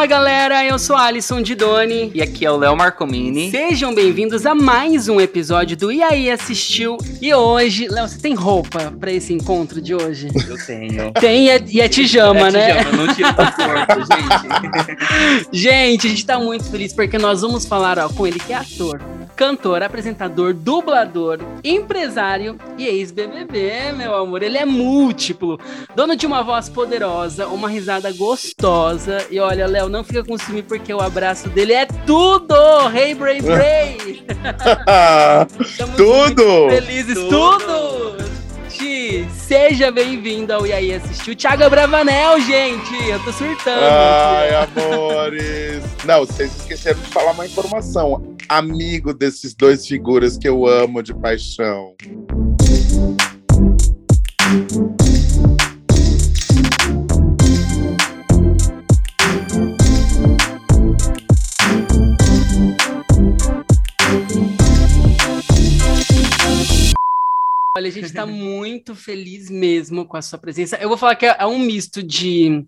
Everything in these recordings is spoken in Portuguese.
Fala galera, eu sou Alisson Didoni e aqui é o Léo Marcomini. Sejam bem-vindos a mais um episódio do E aí Assistiu. E hoje, Léo, você tem roupa para esse encontro de hoje? Eu tenho. Tem e é, e é tijama, é né? Tijama, não tira do corpo, gente. gente, a gente tá muito feliz porque nós vamos falar ó, com ele que é ator, cantor, apresentador, dublador, empresário e ex-BBB, meu amor. Ele é múltiplo, dono de uma voz poderosa, uma risada gostosa. E olha, Léo, não fica com ciúme porque o abraço dele é tudo! Hey, Bray Bray! tudo! Felizes, tudo! tudo. Seja bem-vindo ao E aí Assistiu. Thiago Bravanel, gente! Eu tô surtando. Ai, amores! Não, vocês esqueceram de falar uma informação. Amigo desses dois figuras que eu amo de paixão. Olha, a gente está muito feliz mesmo com a sua presença. Eu vou falar que é, é um misto de,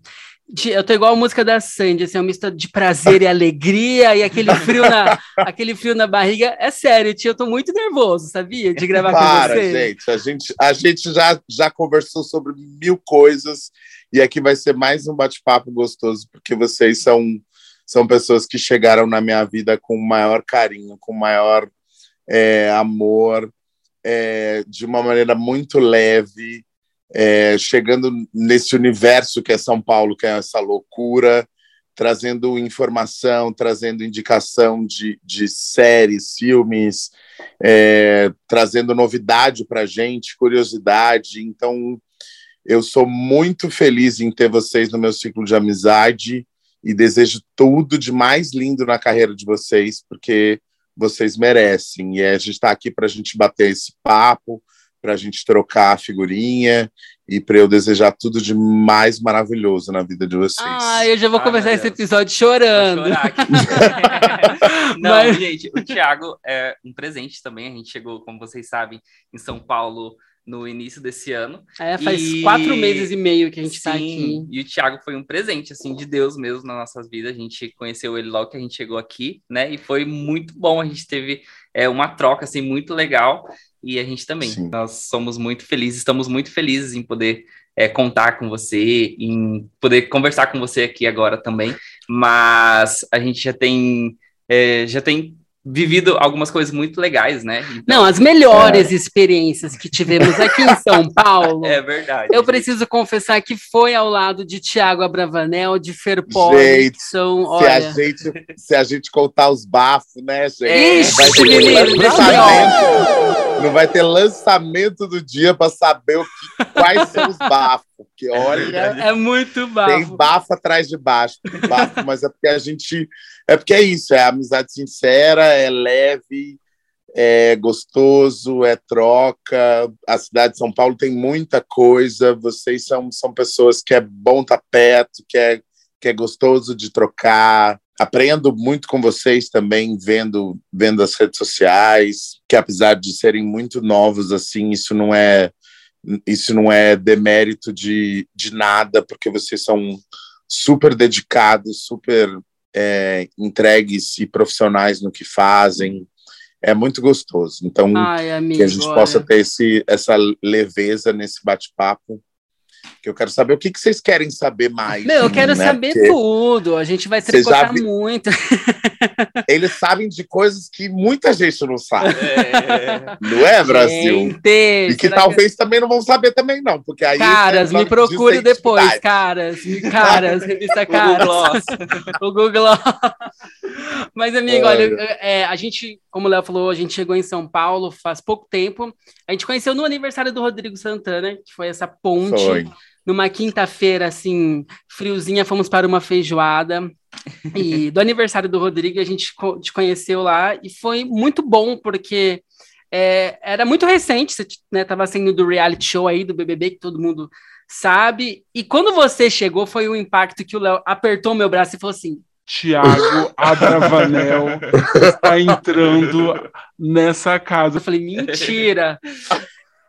de, eu tô igual a música da Sandy, assim, é um misto de prazer e alegria e aquele frio na, aquele frio na barriga. É sério, tia, eu tô muito nervoso, sabia? De gravar Para, com você. gente, a gente, a gente já, já conversou sobre mil coisas e aqui vai ser mais um bate-papo gostoso, porque vocês são, são pessoas que chegaram na minha vida com maior carinho, com maior é, amor é, de uma maneira muito leve, é, chegando nesse universo que é São Paulo, que é essa loucura, trazendo informação, trazendo indicação de, de séries, filmes, é, trazendo novidade para gente, curiosidade. Então, eu sou muito feliz em ter vocês no meu ciclo de amizade e desejo tudo de mais lindo na carreira de vocês, porque vocês merecem. E a gente está aqui para a gente bater esse papo, para a gente trocar a figurinha e para eu desejar tudo de mais maravilhoso na vida de vocês. Ah, eu já vou começar esse episódio chorando. Não, Mas... gente, o Thiago é um presente também. A gente chegou, como vocês sabem, em São Paulo no início desse ano. É, faz e... quatro meses e meio que a gente está aqui. E o Thiago foi um presente, assim, de Deus mesmo nas nossas vidas. A gente conheceu ele logo que a gente chegou aqui, né? E foi muito bom. A gente teve é, uma troca, assim, muito legal. E a gente também. Sim. Nós somos muito felizes, estamos muito felizes em poder é, contar com você, em poder conversar com você aqui agora também. Mas a gente já tem. É, já tem vivido algumas coisas muito legais, né? Então, Não, as melhores é. experiências que tivemos aqui em São Paulo. É verdade. Eu preciso confessar que foi ao lado de Tiago Abravanel, de Ferpoli, gente, são, olha... se, a gente, se a gente contar os bafos, né, gente? Ixi, vai menino, lançamento, não vai ter lançamento do dia para saber o que, quais são os bafos. Porque olha. É muito bafo. Tem bafo atrás de baixo. Bafo, mas é porque a gente é porque é isso, é amizade sincera, é leve, é gostoso, é troca. A cidade de São Paulo tem muita coisa. Vocês são, são pessoas que é bom estar tá perto, que é, que é gostoso de trocar. Aprendo muito com vocês também, vendo, vendo as redes sociais, que apesar de serem muito novos, assim, isso não é isso não é demérito de, de nada, porque vocês são super dedicados, super é, entregues e profissionais no que fazem. É muito gostoso. Então, Ai, amigo, que a gente olha. possa ter esse, essa leveza nesse bate-papo que eu quero saber o que, que vocês querem saber mais. Meu, eu quero né? saber Porque tudo. A gente vai tricotar vi... muito. Eles sabem de coisas que muita gente não sabe. É. Não é, Brasil? Gente, e que talvez que... também não vão saber também, não. Porque aí caras, me procure depois, caras. Caras, revista Caras. o Google. Mas, amigo, olha, é, a gente, como o Léo falou, a gente chegou em São Paulo faz pouco tempo. A gente conheceu no aniversário do Rodrigo Santana, que foi essa ponte. Foi numa quinta-feira, assim, friozinha, fomos para uma feijoada. E do aniversário do Rodrigo, a gente te conheceu lá e foi muito bom, porque é, era muito recente, você estava né, sendo do reality show aí, do BBB, que todo mundo sabe. E quando você chegou, foi o impacto que o Léo apertou meu braço e falou assim: Tiago Abravanel está entrando nessa casa. Eu falei, mentira!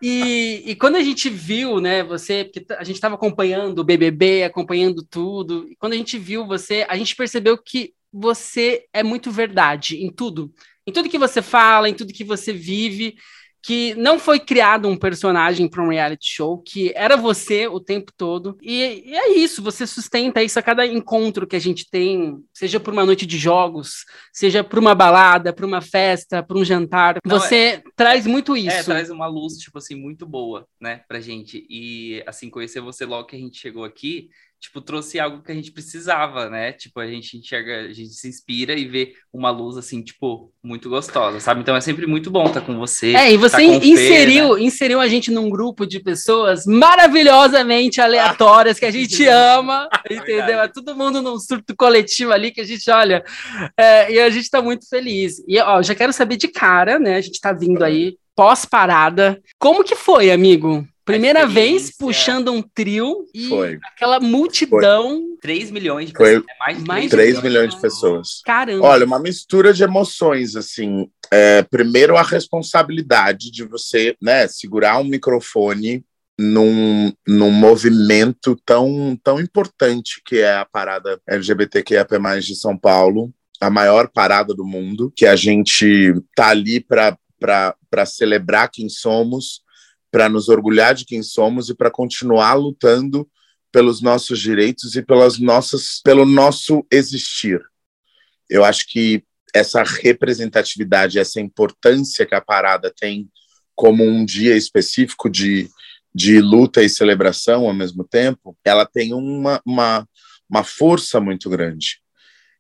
E, e, quando a gente viu, né, você, porque a gente estava acompanhando o BBB, acompanhando tudo, e quando a gente viu você, a gente percebeu que você é muito verdade em tudo. Em tudo que você fala, em tudo que você vive que não foi criado um personagem para um reality show, que era você o tempo todo. E, e, é isso, você sustenta isso a cada encontro que a gente tem, seja por uma noite de jogos, seja por uma balada, por uma festa, por um jantar. Não, você é, traz muito é, isso. É, traz uma luz, tipo assim, muito boa, né, pra gente. E, assim, conhecer você logo que a gente chegou aqui, tipo, trouxe algo que a gente precisava, né? Tipo, a gente enxerga, a gente se inspira e vê uma luz, assim, tipo, muito gostosa, sabe? Então é sempre muito bom estar com você. É, e você inseriu, Fê, né? inseriu a gente num grupo de pessoas maravilhosamente aleatórias que a gente ama, entendeu? É todo mundo num surto coletivo ali que a gente olha, é, e a gente tá muito feliz. E, ó, já quero saber de cara, né? A gente tá vindo aí pós-parada. Como que foi, amigo? Primeira vez puxando um trio e Foi. aquela multidão. Foi. 3 milhões de pessoas. É mais de mais 3 milhões de pessoas. Caramba. Olha, uma mistura de emoções, assim. É, primeiro, a responsabilidade de você né, segurar um microfone num, num movimento tão, tão importante que é a parada LGBTQIA+ de São Paulo, a maior parada do mundo, que a gente tá ali para celebrar quem somos, para nos orgulhar de quem somos e para continuar lutando pelos nossos direitos e pelas nossas, pelo nosso existir. Eu acho que essa representatividade, essa importância que a parada tem como um dia específico de, de luta e celebração ao mesmo tempo, ela tem uma, uma, uma força muito grande.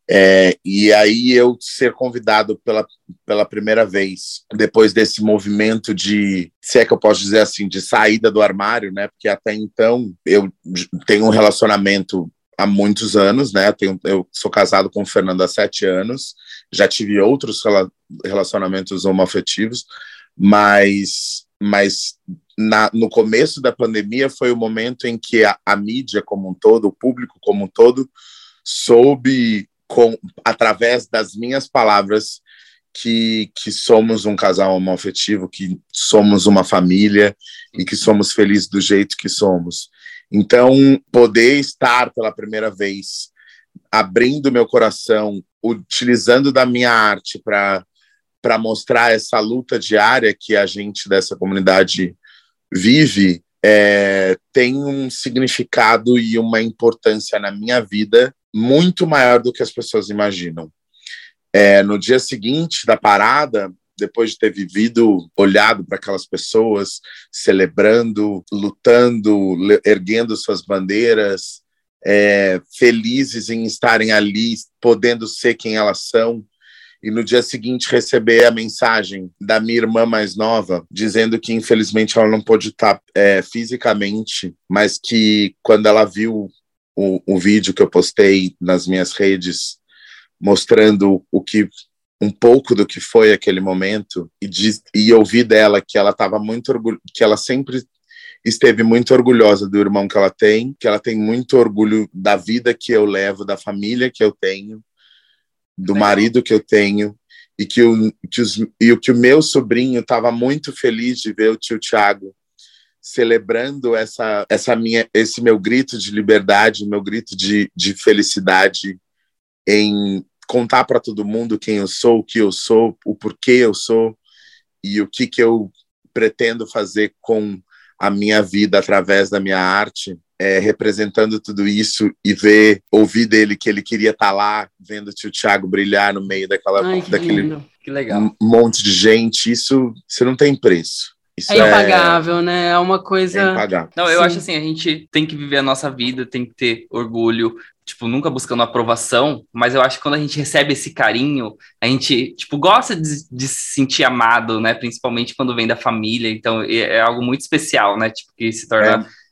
É, e aí eu ser convidado pela, pela primeira vez, depois desse movimento de, se é que eu posso dizer assim, de saída do armário, né? Porque até então eu tenho um relacionamento há muitos anos, né? Eu, tenho, eu sou casado com o Fernando há sete anos, já tive outros relacionamentos homoafetivos, mas, mas na, no começo da pandemia foi o momento em que a, a mídia como um todo, o público como um todo, soube com, através das minhas palavras que, que somos um casal homoafetivo, que somos uma família e que somos felizes do jeito que somos. Então, poder estar pela primeira vez abrindo meu coração, utilizando da minha arte para para mostrar essa luta diária que a gente dessa comunidade vive, é, tem um significado e uma importância na minha vida muito maior do que as pessoas imaginam. É, no dia seguinte da parada, depois de ter vivido, olhado para aquelas pessoas, celebrando, lutando, erguendo suas bandeiras, é, felizes em estarem ali, podendo ser quem elas são, e no dia seguinte receber a mensagem da minha irmã mais nova, dizendo que infelizmente ela não pôde estar é, fisicamente, mas que quando ela viu o, o vídeo que eu postei nas minhas redes mostrando o que um pouco do que foi aquele momento e, diz, e ouvi dela que ela estava muito orgulho, que ela sempre esteve muito orgulhosa do irmão que ela tem, que ela tem muito orgulho da vida que eu levo, da família que eu tenho, do marido que eu tenho e que o que, os, e que o meu sobrinho estava muito feliz de ver o tio Tiago celebrando essa, essa minha, esse meu grito de liberdade, meu grito de, de felicidade em contar para todo mundo quem eu sou, o que eu sou, o porquê eu sou e o que, que eu pretendo fazer com a minha vida através da minha arte, é, representando tudo isso e ver, ouvir dele que ele queria estar tá lá, vendo o tio Thiago brilhar no meio daquela, Ai, daquele monte de gente, isso, isso não tem preço. Isso é impagável, é... né? É uma coisa. É impagável. Não, eu Sim. acho assim, a gente tem que viver a nossa vida, tem que ter orgulho, tipo, nunca buscando aprovação, mas eu acho que quando a gente recebe esse carinho, a gente, tipo, gosta de, de se sentir amado, né? Principalmente quando vem da família, então é, é algo muito especial, né? Tipo, que se torna. É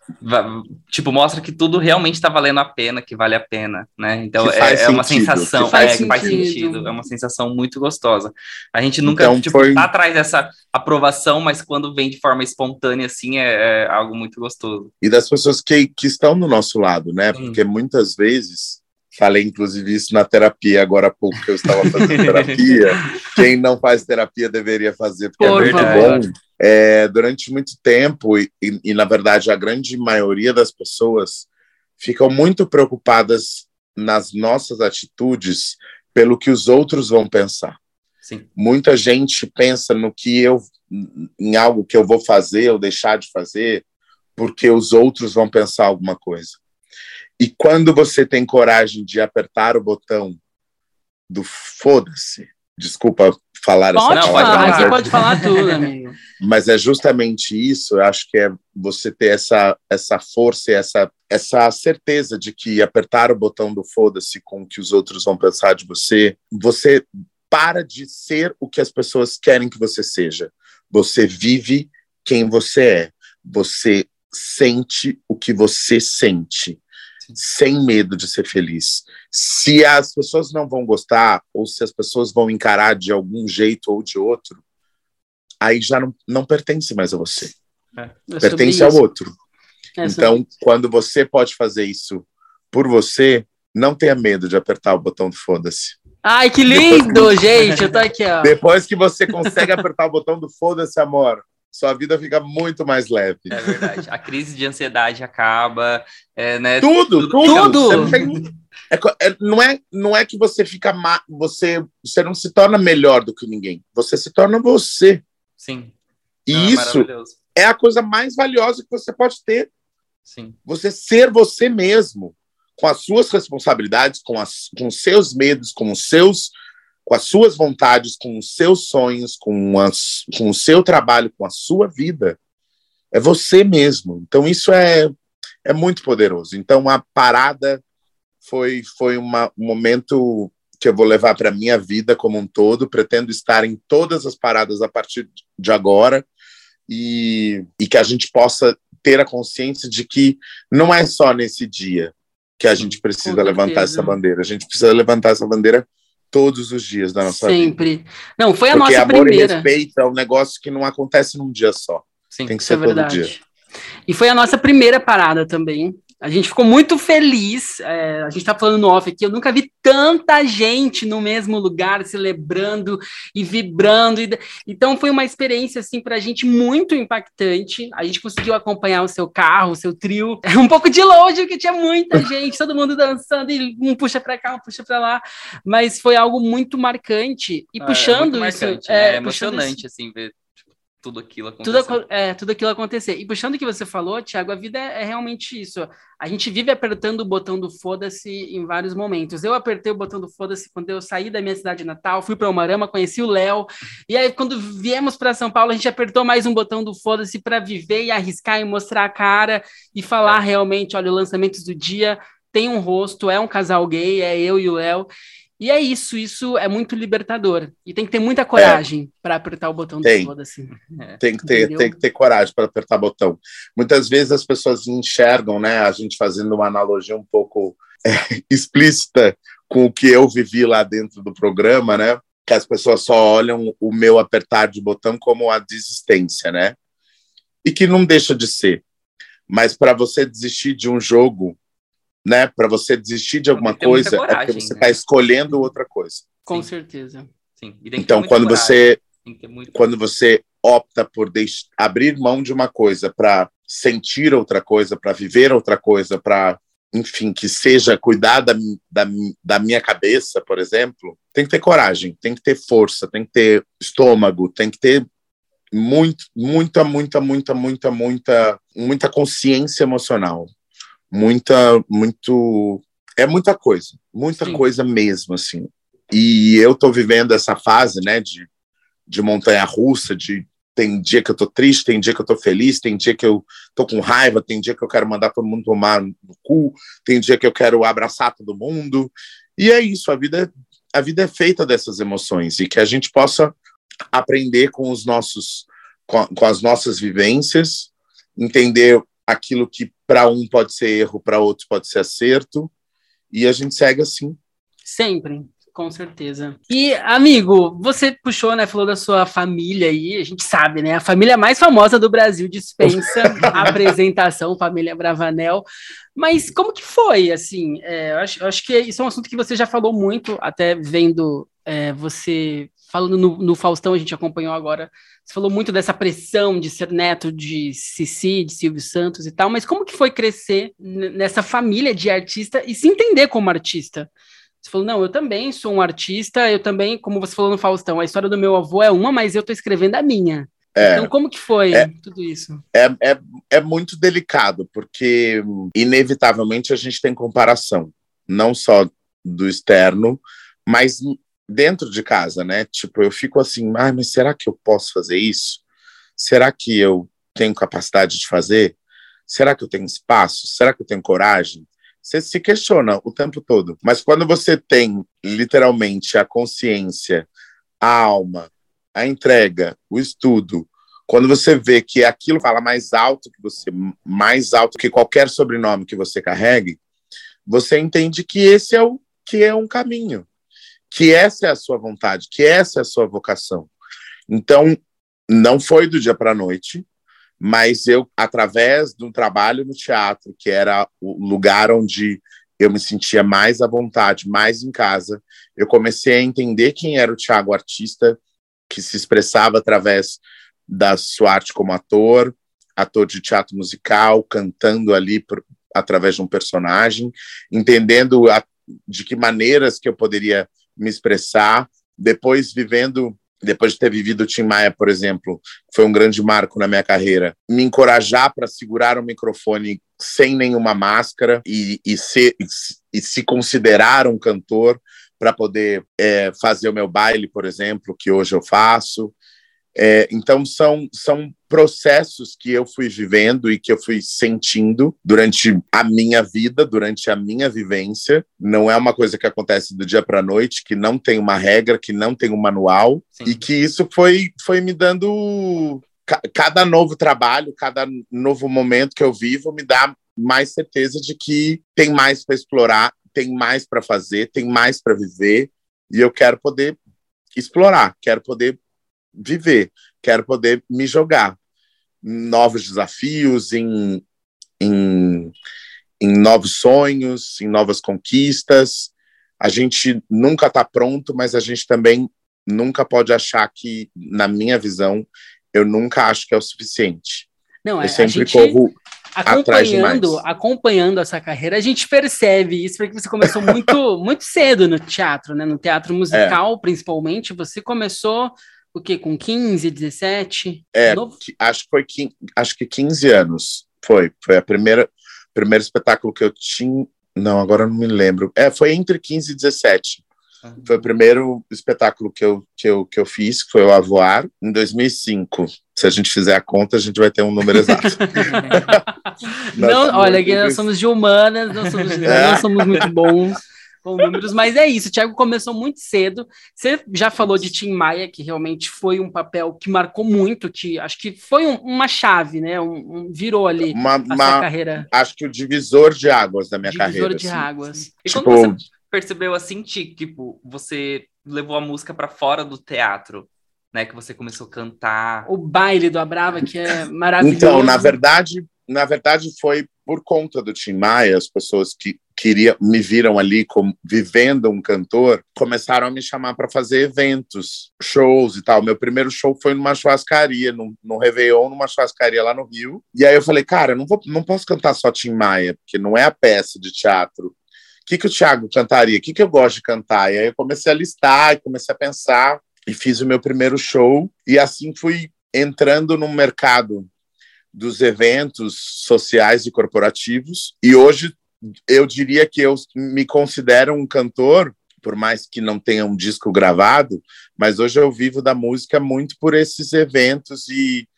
tipo, mostra que tudo realmente está valendo a pena, que vale a pena, né? Então é, é, uma sensação, que faz, é, que faz sentido, é uma sensação muito gostosa. A gente nunca então, tipo, foi... tá atrás dessa aprovação, mas quando vem de forma espontânea, assim, é, é algo muito gostoso. E das pessoas que, que estão no nosso lado, né? Porque muitas vezes Falei, inclusive, isso na terapia agora há pouco, que eu estava fazendo terapia. Quem não faz terapia deveria fazer, porque é é muito bom é, durante muito tempo, e, e, e, na verdade a grande maioria das pessoas ficam muito preocupadas nas nossas atitudes pelo que os outros vão pensar. Sim. Muita gente pensa no que eu, em algo que eu vou fazer ou deixar de fazer, porque os outros vão pensar alguma coisa. E quando você tem coragem de apertar o botão do foda-se, desculpa falar pode essa palavra. Falar, mas é, pode falar tudo, amigo. Mas é justamente isso, eu acho que é você ter essa, essa força e essa, essa certeza de que apertar o botão do foda-se com o que os outros vão pensar de você, você para de ser o que as pessoas querem que você seja. Você vive quem você é. Você sente o que você sente sem medo de ser feliz. Se as pessoas não vão gostar, ou se as pessoas vão encarar de algum jeito ou de outro, aí já não, não pertence mais a você. É. é pertence ao outro. É então, quando você pode fazer isso por você, não tenha medo de apertar o botão do foda-se. Ai, que lindo, que... gente! Eu tô aqui, ó. Depois que você consegue apertar o botão do foda-se, amor, sua vida fica muito mais leve. É verdade. A crise de ansiedade acaba, é, né? Tudo, tudo. tudo. Tem, é, é, não, é, não é que você fica má, você, você não se torna melhor do que ninguém. Você se torna você. Sim. E ah, isso é a coisa mais valiosa que você pode ter. Sim. Você ser você mesmo, com as suas responsabilidades, com, as, com os seus medos, com os seus com as suas vontades, com os seus sonhos, com, as, com o seu trabalho, com a sua vida. É você mesmo. Então, isso é, é muito poderoso. Então, a parada foi, foi uma, um momento que eu vou levar para a minha vida como um todo. Pretendo estar em todas as paradas a partir de agora e, e que a gente possa ter a consciência de que não é só nesse dia que a gente precisa levantar essa bandeira. A gente precisa levantar essa bandeira todos os dias da nossa Sempre. vida. Sempre. Não, foi a Porque nossa amor primeira. E respeito é um negócio que não acontece num dia só. Sim, Tem que ser é todo dia. E foi a nossa primeira parada também. A gente ficou muito feliz. É, a gente está falando no off aqui. Eu nunca vi tanta gente no mesmo lugar celebrando e vibrando. E, então foi uma experiência assim para a gente muito impactante. A gente conseguiu acompanhar o seu carro, o seu trio, um pouco de longe, porque tinha muita gente, todo mundo dançando e um puxa para cá, um puxa para lá. Mas foi algo muito marcante e é, puxando isso. Marcante, é, é emocionante isso. assim ver tudo aquilo acontecer. Tudo, é, tudo aquilo acontecer. E puxando o que você falou, Thiago, a vida é, é realmente isso. A gente vive apertando o botão do foda-se em vários momentos. Eu apertei o botão do foda-se quando eu saí da minha cidade natal, fui para o Marama, conheci o Léo. E aí, quando viemos para São Paulo, a gente apertou mais um botão do foda-se para viver e arriscar e mostrar a cara e falar é. realmente: olha, o lançamento do dia tem um rosto, é um casal gay, é eu e o Léo. E é isso, isso é muito libertador. E tem que ter muita coragem é. para apertar o botão tem. do foda-se. É. Tem que ter, tem que ter coragem para apertar o botão. Muitas vezes as pessoas enxergam, né? A gente fazendo uma analogia um pouco é, explícita com o que eu vivi lá dentro do programa, né? Que as pessoas só olham o meu apertar de botão como a desistência, né? E que não deixa de ser. Mas para você desistir de um jogo né? Para você desistir de alguma coisa, coragem, é porque você está né? escolhendo outra coisa. Com Sim. certeza. Sim. então, quando coragem. você quando você opta por deixar, abrir mão de uma coisa para sentir outra coisa, para viver outra coisa, para enfim, que seja cuidar da, da, da, minha cabeça, por exemplo, tem que ter coragem, tem que ter força, tem que ter estômago, tem que ter muito, muita, muita, muita, muita, muita, muita consciência emocional muita, muito, é muita coisa, muita Sim. coisa mesmo, assim. E eu tô vivendo essa fase, né, de, de montanha-russa, de tem dia que eu tô triste, tem dia que eu tô feliz, tem dia que eu tô com raiva, tem dia que eu quero mandar todo mundo tomar no cu, tem dia que eu quero abraçar todo mundo. E é isso, a vida, a vida é feita dessas emoções e que a gente possa aprender com os nossos com, com as nossas vivências, entender aquilo que para um pode ser erro, para outro pode ser acerto, e a gente segue assim. Sempre, com certeza. E, amigo, você puxou, né? Falou da sua família aí, a gente sabe, né? A família mais famosa do Brasil dispensa a apresentação, família Bravanel. Mas como que foi, assim? É, eu, acho, eu acho que isso é um assunto que você já falou muito, até vendo é, você falando no, no, Faustão, a gente acompanhou agora, você falou muito dessa pressão de ser neto de Cici, de Silvio Santos e tal, mas como que foi crescer nessa família de artista e se entender como artista? Você falou, não, eu também sou um artista, eu também, como você falou no Faustão, a história do meu avô é uma, mas eu estou escrevendo a minha. É, então, como que foi é, tudo isso? É, é, é muito delicado, porque inevitavelmente a gente tem comparação, não só do externo, mas dentro de casa, né? Tipo, eu fico assim, ah, mas será que eu posso fazer isso? Será que eu tenho capacidade de fazer? Será que eu tenho espaço? Será que eu tenho coragem? Você se questiona o tempo todo. Mas quando você tem literalmente a consciência, a alma, a entrega, o estudo, quando você vê que aquilo fala mais alto que você, mais alto que qualquer sobrenome que você carregue, você entende que esse é o que é um caminho que essa é a sua vontade, que essa é a sua vocação. Então, não foi do dia para a noite, mas eu, através de um trabalho no teatro, que era o lugar onde eu me sentia mais à vontade, mais em casa, eu comecei a entender quem era o Tiago artista, que se expressava através da sua arte como ator, ator de teatro musical, cantando ali por, através de um personagem, entendendo a, de que maneiras que eu poderia me expressar. Depois, vivendo, depois de ter vivido o Tim Maia, por exemplo, foi um grande marco na minha carreira, me encorajar para segurar o microfone sem nenhuma máscara e, e, ser, e se considerar um cantor para poder é, fazer o meu baile, por exemplo, que hoje eu faço. É, então, são, são processos que eu fui vivendo e que eu fui sentindo durante a minha vida, durante a minha vivência. Não é uma coisa que acontece do dia para a noite, que não tem uma regra, que não tem um manual, Sim. e que isso foi, foi me dando. Cada novo trabalho, cada novo momento que eu vivo me dá mais certeza de que tem mais para explorar, tem mais para fazer, tem mais para viver, e eu quero poder explorar, quero poder viver, quero poder me jogar em novos desafios, em, em, em novos sonhos, em novas conquistas. A gente nunca está pronto, mas a gente também nunca pode achar que, na minha visão, eu nunca acho que é o suficiente. Não, eu é, sempre corro acompanhando, acompanhando essa carreira, a gente percebe isso, porque você começou muito, muito cedo no teatro, né? No teatro musical, é. principalmente. Você começou o quê? Com 15, 17? É, Novo? acho que foi acho que 15 anos. Foi. Foi a primeira primeiro espetáculo que eu tinha. Não, agora não me lembro. É, foi entre 15 e 17. Ah. Foi o primeiro espetáculo que eu, que, eu, que eu fiz, que foi o Avoar, em 2005. Se a gente fizer a conta, a gente vai ter um número exato. não, olha, aqui nós somos de humanas, nós somos, é. nós somos muito bons com números, mas é isso. O Thiago começou muito cedo. Você já falou de Tim Maia, que realmente foi um papel que marcou muito, que acho que foi um, uma chave, né? Um, um virou ali uma, uma, carreira. Acho que o divisor de águas da minha divisor carreira. Divisor de assim. águas. E tipo... quando você percebeu assim, tipo, você levou a música para fora do teatro? Né, que você começou a cantar. O baile do Abrava, que é maravilhoso. Então, na verdade, na verdade foi por conta do Tim Maia, as pessoas que queria, me viram ali como vivendo um cantor, começaram a me chamar para fazer eventos, shows e tal. Meu primeiro show foi numa churrascaria, no, no Réveillon, numa churrascaria lá no Rio. E aí eu falei, cara, não, vou, não posso cantar só Tim Maia, porque não é a peça de teatro. O que, que o Thiago cantaria? O que, que eu gosto de cantar? E aí eu comecei a listar comecei a pensar e fiz o meu primeiro show. E assim fui entrando no mercado dos eventos sociais e corporativos. E hoje eu diria que eu me considero um cantor, por mais que não tenha um disco gravado, mas hoje eu vivo da música muito por esses eventos e,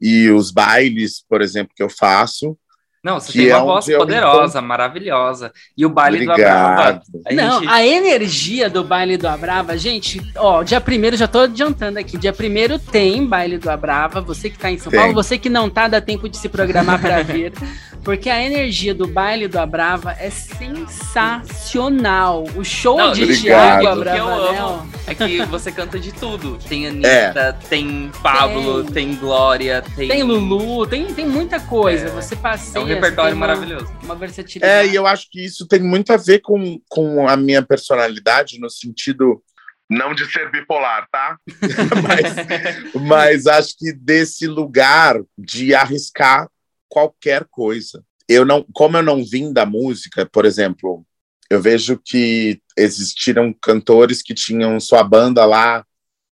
e os bailes, por exemplo, que eu faço. Não, você tem uma é voz poderosa, maravilhosa. E o baile Obrigado. do Abrava. A Não, gente... a energia do baile do Abrava, gente, ó, dia primeiro, já tô adiantando aqui, dia primeiro tem baile do Abrava, você que tá em São tem. Paulo, você que não tá, dá tempo de se programar para vir. Porque a energia do baile do Abrava é sensacional. O show não, de Thiago Abrava. O que eu amo é que você canta de tudo. Tem Anitta, é. tem Pablo, tem. tem Glória, tem. Tem Lulu, tem, tem muita coisa. É. Você passeia. É um repertório maravilhoso. Uma versatilidade. É, e eu acho que isso tem muito a ver com, com a minha personalidade, no sentido Não de ser bipolar, tá? mas, mas acho que desse lugar de arriscar qualquer coisa. Eu não, como eu não vim da música, por exemplo, eu vejo que existiram cantores que tinham sua banda lá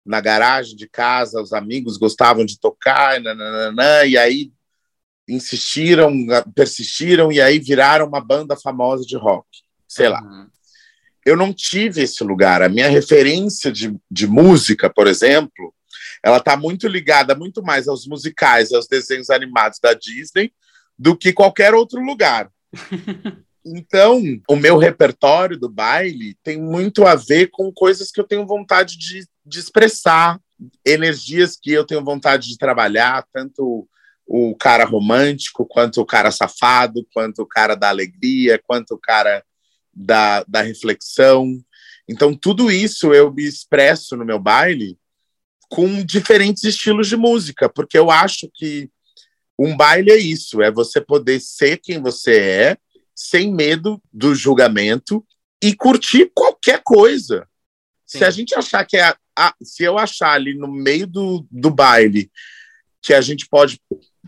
na garagem de casa, os amigos gostavam de tocar, nananana, e aí insistiram, persistiram, e aí viraram uma banda famosa de rock, sei lá. Uhum eu não tive esse lugar. A minha referência de, de música, por exemplo, ela está muito ligada muito mais aos musicais, aos desenhos animados da Disney, do que qualquer outro lugar. Então, o meu repertório do baile tem muito a ver com coisas que eu tenho vontade de, de expressar, energias que eu tenho vontade de trabalhar, tanto o cara romântico, quanto o cara safado, quanto o cara da alegria, quanto o cara da, da reflexão. Então, tudo isso eu me expresso no meu baile com diferentes estilos de música, porque eu acho que um baile é isso, é você poder ser quem você é, sem medo do julgamento e curtir qualquer coisa. Sim. Se a gente achar que é. A, se eu achar ali no meio do, do baile que a gente pode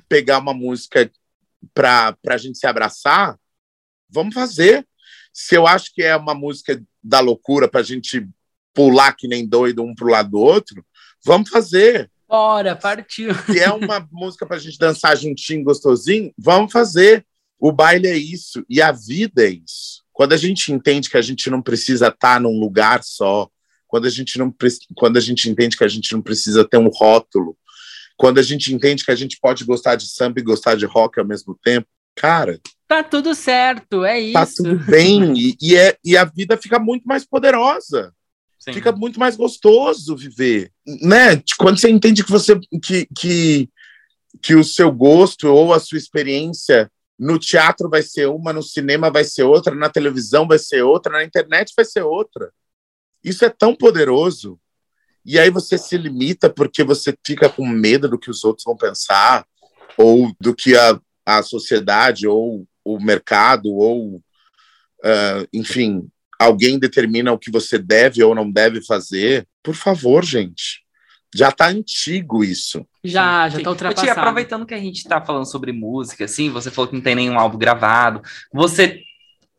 pegar uma música para a gente se abraçar, vamos fazer. Se eu acho que é uma música da loucura para a gente pular que nem doido um pro lado do outro, vamos fazer. Bora, partiu. Se é uma música para a gente dançar juntinho, gostosinho, vamos fazer. O baile é isso e a vida é isso. Quando a gente entende que a gente não precisa estar tá num lugar só, quando a gente não quando a gente entende que a gente não precisa ter um rótulo, quando a gente entende que a gente pode gostar de samba e gostar de rock ao mesmo tempo, cara, Tá tudo certo, é tá isso. Tá tudo bem. E, e, é, e a vida fica muito mais poderosa. Sim. Fica muito mais gostoso viver. Né? Quando você entende que você que, que, que o seu gosto ou a sua experiência no teatro vai ser uma, no cinema vai ser outra, na televisão vai ser outra, na internet vai ser outra. Isso é tão poderoso. E aí você se limita porque você fica com medo do que os outros vão pensar, ou do que a, a sociedade ou o mercado ou, uh, enfim, alguém determina o que você deve ou não deve fazer, por favor, gente. Já está antigo isso. Já, já está ultrapassado. Tia, aproveitando que a gente está falando sobre música, assim, você falou que não tem nenhum álbum gravado. Você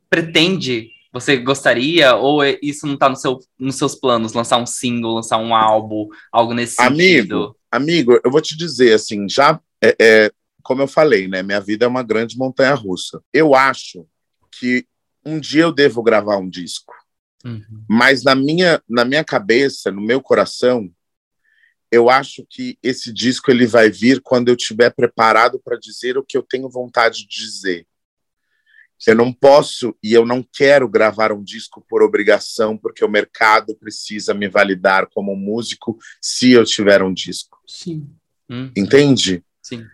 pretende, você gostaria, ou é, isso não está no seu, nos seus planos, lançar um single, lançar um álbum, algo nesse amigo, sentido? Amigo, eu vou te dizer, assim, já é, é, como eu falei, né? Minha vida é uma grande montanha russa. Eu acho que um dia eu devo gravar um disco. Uhum. Mas na minha, na minha cabeça, no meu coração, eu acho que esse disco ele vai vir quando eu estiver preparado para dizer o que eu tenho vontade de dizer. Eu não posso e eu não quero gravar um disco por obrigação, porque o mercado precisa me validar como músico se eu tiver um disco. Sim. Hum. Entende? Sim.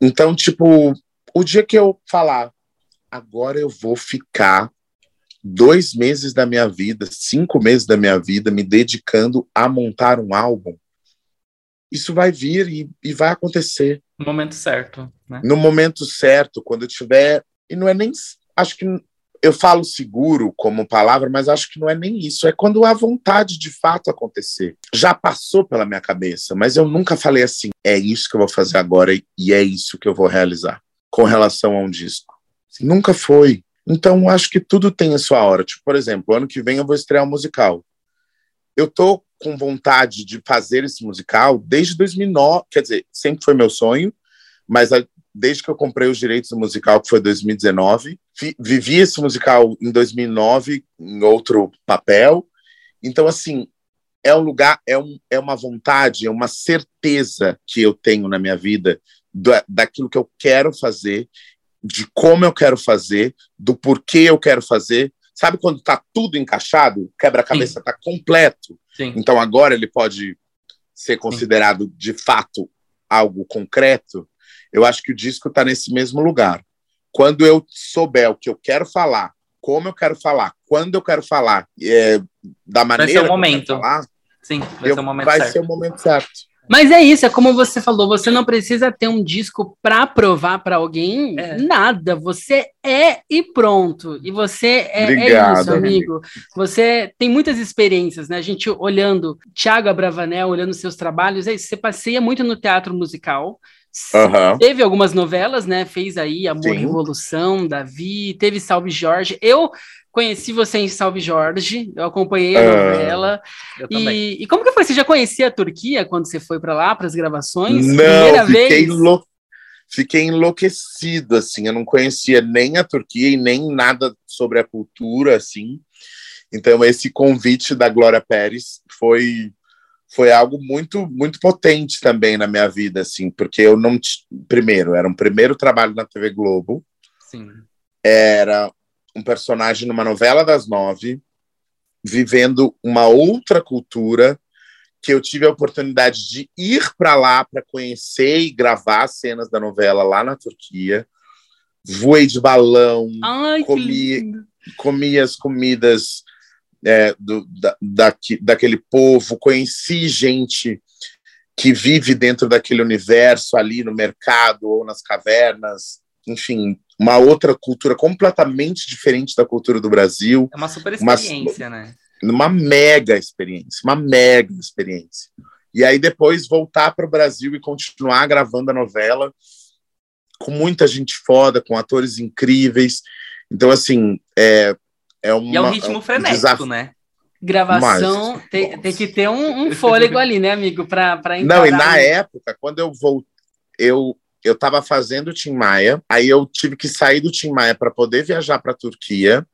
Então, tipo, o dia que eu falar, agora eu vou ficar dois meses da minha vida, cinco meses da minha vida, me dedicando a montar um álbum, isso vai vir e, e vai acontecer. No momento certo, né? No momento certo, quando eu tiver. E não é nem. Acho que eu falo seguro como palavra, mas acho que não é nem isso. É quando a vontade de fato acontecer. Já passou pela minha cabeça, mas eu nunca falei assim: é isso que eu vou fazer agora e é isso que eu vou realizar com relação a um disco. Nunca foi. Então, acho que tudo tem a sua hora. Tipo, por exemplo, ano que vem eu vou estrear um musical. Eu tô com vontade de fazer esse musical desde 2009, quer dizer, sempre foi meu sonho, mas desde que eu comprei os direitos do musical, que foi 2019. Vivi esse musical em 2009, em outro papel. Então, assim, é um lugar, é, um, é uma vontade, é uma certeza que eu tenho na minha vida do, daquilo que eu quero fazer, de como eu quero fazer, do porquê eu quero fazer. Sabe quando está tudo encaixado? Quebra-cabeça está completo. Sim. Então agora ele pode ser considerado Sim. de fato algo concreto. Eu acho que o disco está nesse mesmo lugar. Quando eu souber o que eu quero falar, como eu quero falar, quando eu quero falar, é, da maneira vai ser o momento. Falar, Sim, vai eu, ser o momento vai certo. ser o momento certo. Mas é isso, é como você falou, você não precisa ter um disco para provar para alguém é. nada, você é e pronto. E você é, Obrigado, é isso, amigo. Você tem muitas experiências, né? A gente olhando Thiago Abravanel, olhando seus trabalhos, é isso, você passeia muito no teatro musical. Uhum. Teve algumas novelas, né? Fez aí Amor Sim. Revolução, Davi, teve Salve Jorge. Eu conheci você em Salve Jorge, eu acompanhei a uh, novela. E, e, como que foi? Você já conhecia a Turquia quando você foi para lá, para as gravações? Não, Primeira fiquei, vez? Enlou... fiquei enlouquecido, assim, eu não conhecia nem a Turquia e nem nada sobre a cultura, assim. Então, esse convite da Glória Pérez foi foi algo muito muito potente também na minha vida, assim, porque eu não primeiro era um primeiro trabalho na TV Globo, Sim. era um personagem numa novela das nove, vivendo uma outra cultura que eu tive a oportunidade de ir para lá para conhecer e gravar cenas da novela lá na Turquia. Voei de balão, Ai, comi, comi as comidas é, do, da, daqui, daquele povo, conheci gente que vive dentro daquele universo ali no mercado ou nas cavernas, enfim, uma outra cultura completamente diferente da cultura do Brasil. É uma super experiência, uma, né? Uma mega experiência, uma mega experiência. E aí depois voltar para o Brasil e continuar gravando a novela com muita gente foda, com atores incríveis. Então, assim, é, é uma, E é um ritmo é um frenético, desafio. né? Gravação, Mas, tem, tem que ter um, um fôlego ali, né, amigo, para Não, e na época, quando eu voltei, eu eu estava fazendo o Tim Maia, aí eu tive que sair do Tim Maia para poder viajar para a Turquia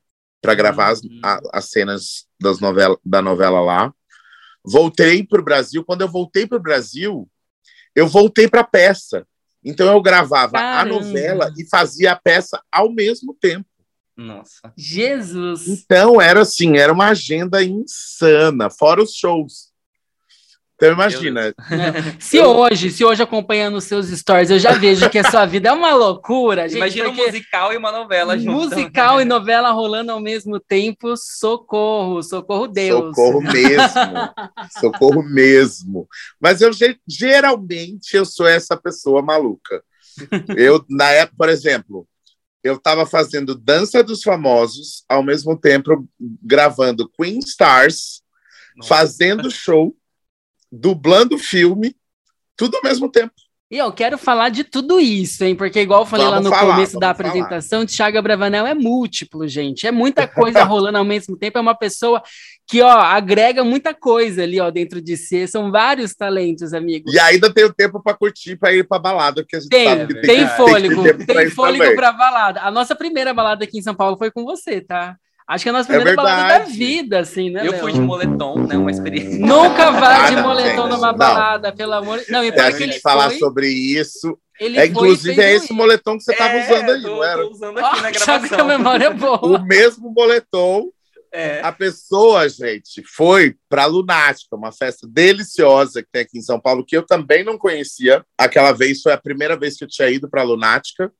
para gravar uhum. as, a, as, cenas das novela, da novela lá. Voltei para o Brasil. Quando eu voltei para o Brasil, eu voltei para a peça. Então eu gravava Caramba. a novela e fazia a peça ao mesmo tempo. Nossa. Jesus! Então era assim, era uma agenda insana, fora os shows. Então imagina. se eu... hoje, se hoje acompanhando os seus stories, eu já vejo que a sua vida é uma loucura. Gente, imagina um musical e uma novela junto. Musical e novela rolando ao mesmo tempo. Socorro, socorro Deus. Socorro mesmo. socorro mesmo. Mas eu geralmente eu sou essa pessoa maluca. Eu, na época, por exemplo, eu estava fazendo Dança dos Famosos, ao mesmo tempo gravando Queen Stars, Nossa. fazendo show dublando filme, tudo ao mesmo tempo. E eu quero falar de tudo isso, hein? Porque, igual eu falei vamos lá no falar, começo da apresentação, falar. Thiago Bravanel é múltiplo, gente. É muita coisa rolando ao mesmo tempo. É uma pessoa que, ó, agrega muita coisa ali, ó, dentro de si. São vários talentos, amigo. E ainda tem o tempo para curtir, para ir para balada, que a gente tem, sabe que tem, tem fôlego, tem, tem fôlego para balada. A nossa primeira balada aqui em São Paulo foi com você, tá? Acho que é a nossa é primeira é balada da vida, assim, né? Eu fui de moletom, né? Uma experiência. Nunca vá de moletom numa não. balada, pelo amor de Não, e a gente falar foi... sobre isso. Ele é, inclusive, é esse moletom que você estava é, usando aí, tô, não era? Tô usando aqui oh, na gravação. que a memória é boa. O mesmo moletom. É. A pessoa, gente, foi para Lunática, uma festa deliciosa que tem aqui em São Paulo, que eu também não conhecia. Aquela vez foi a primeira vez que eu tinha ido para Lunática.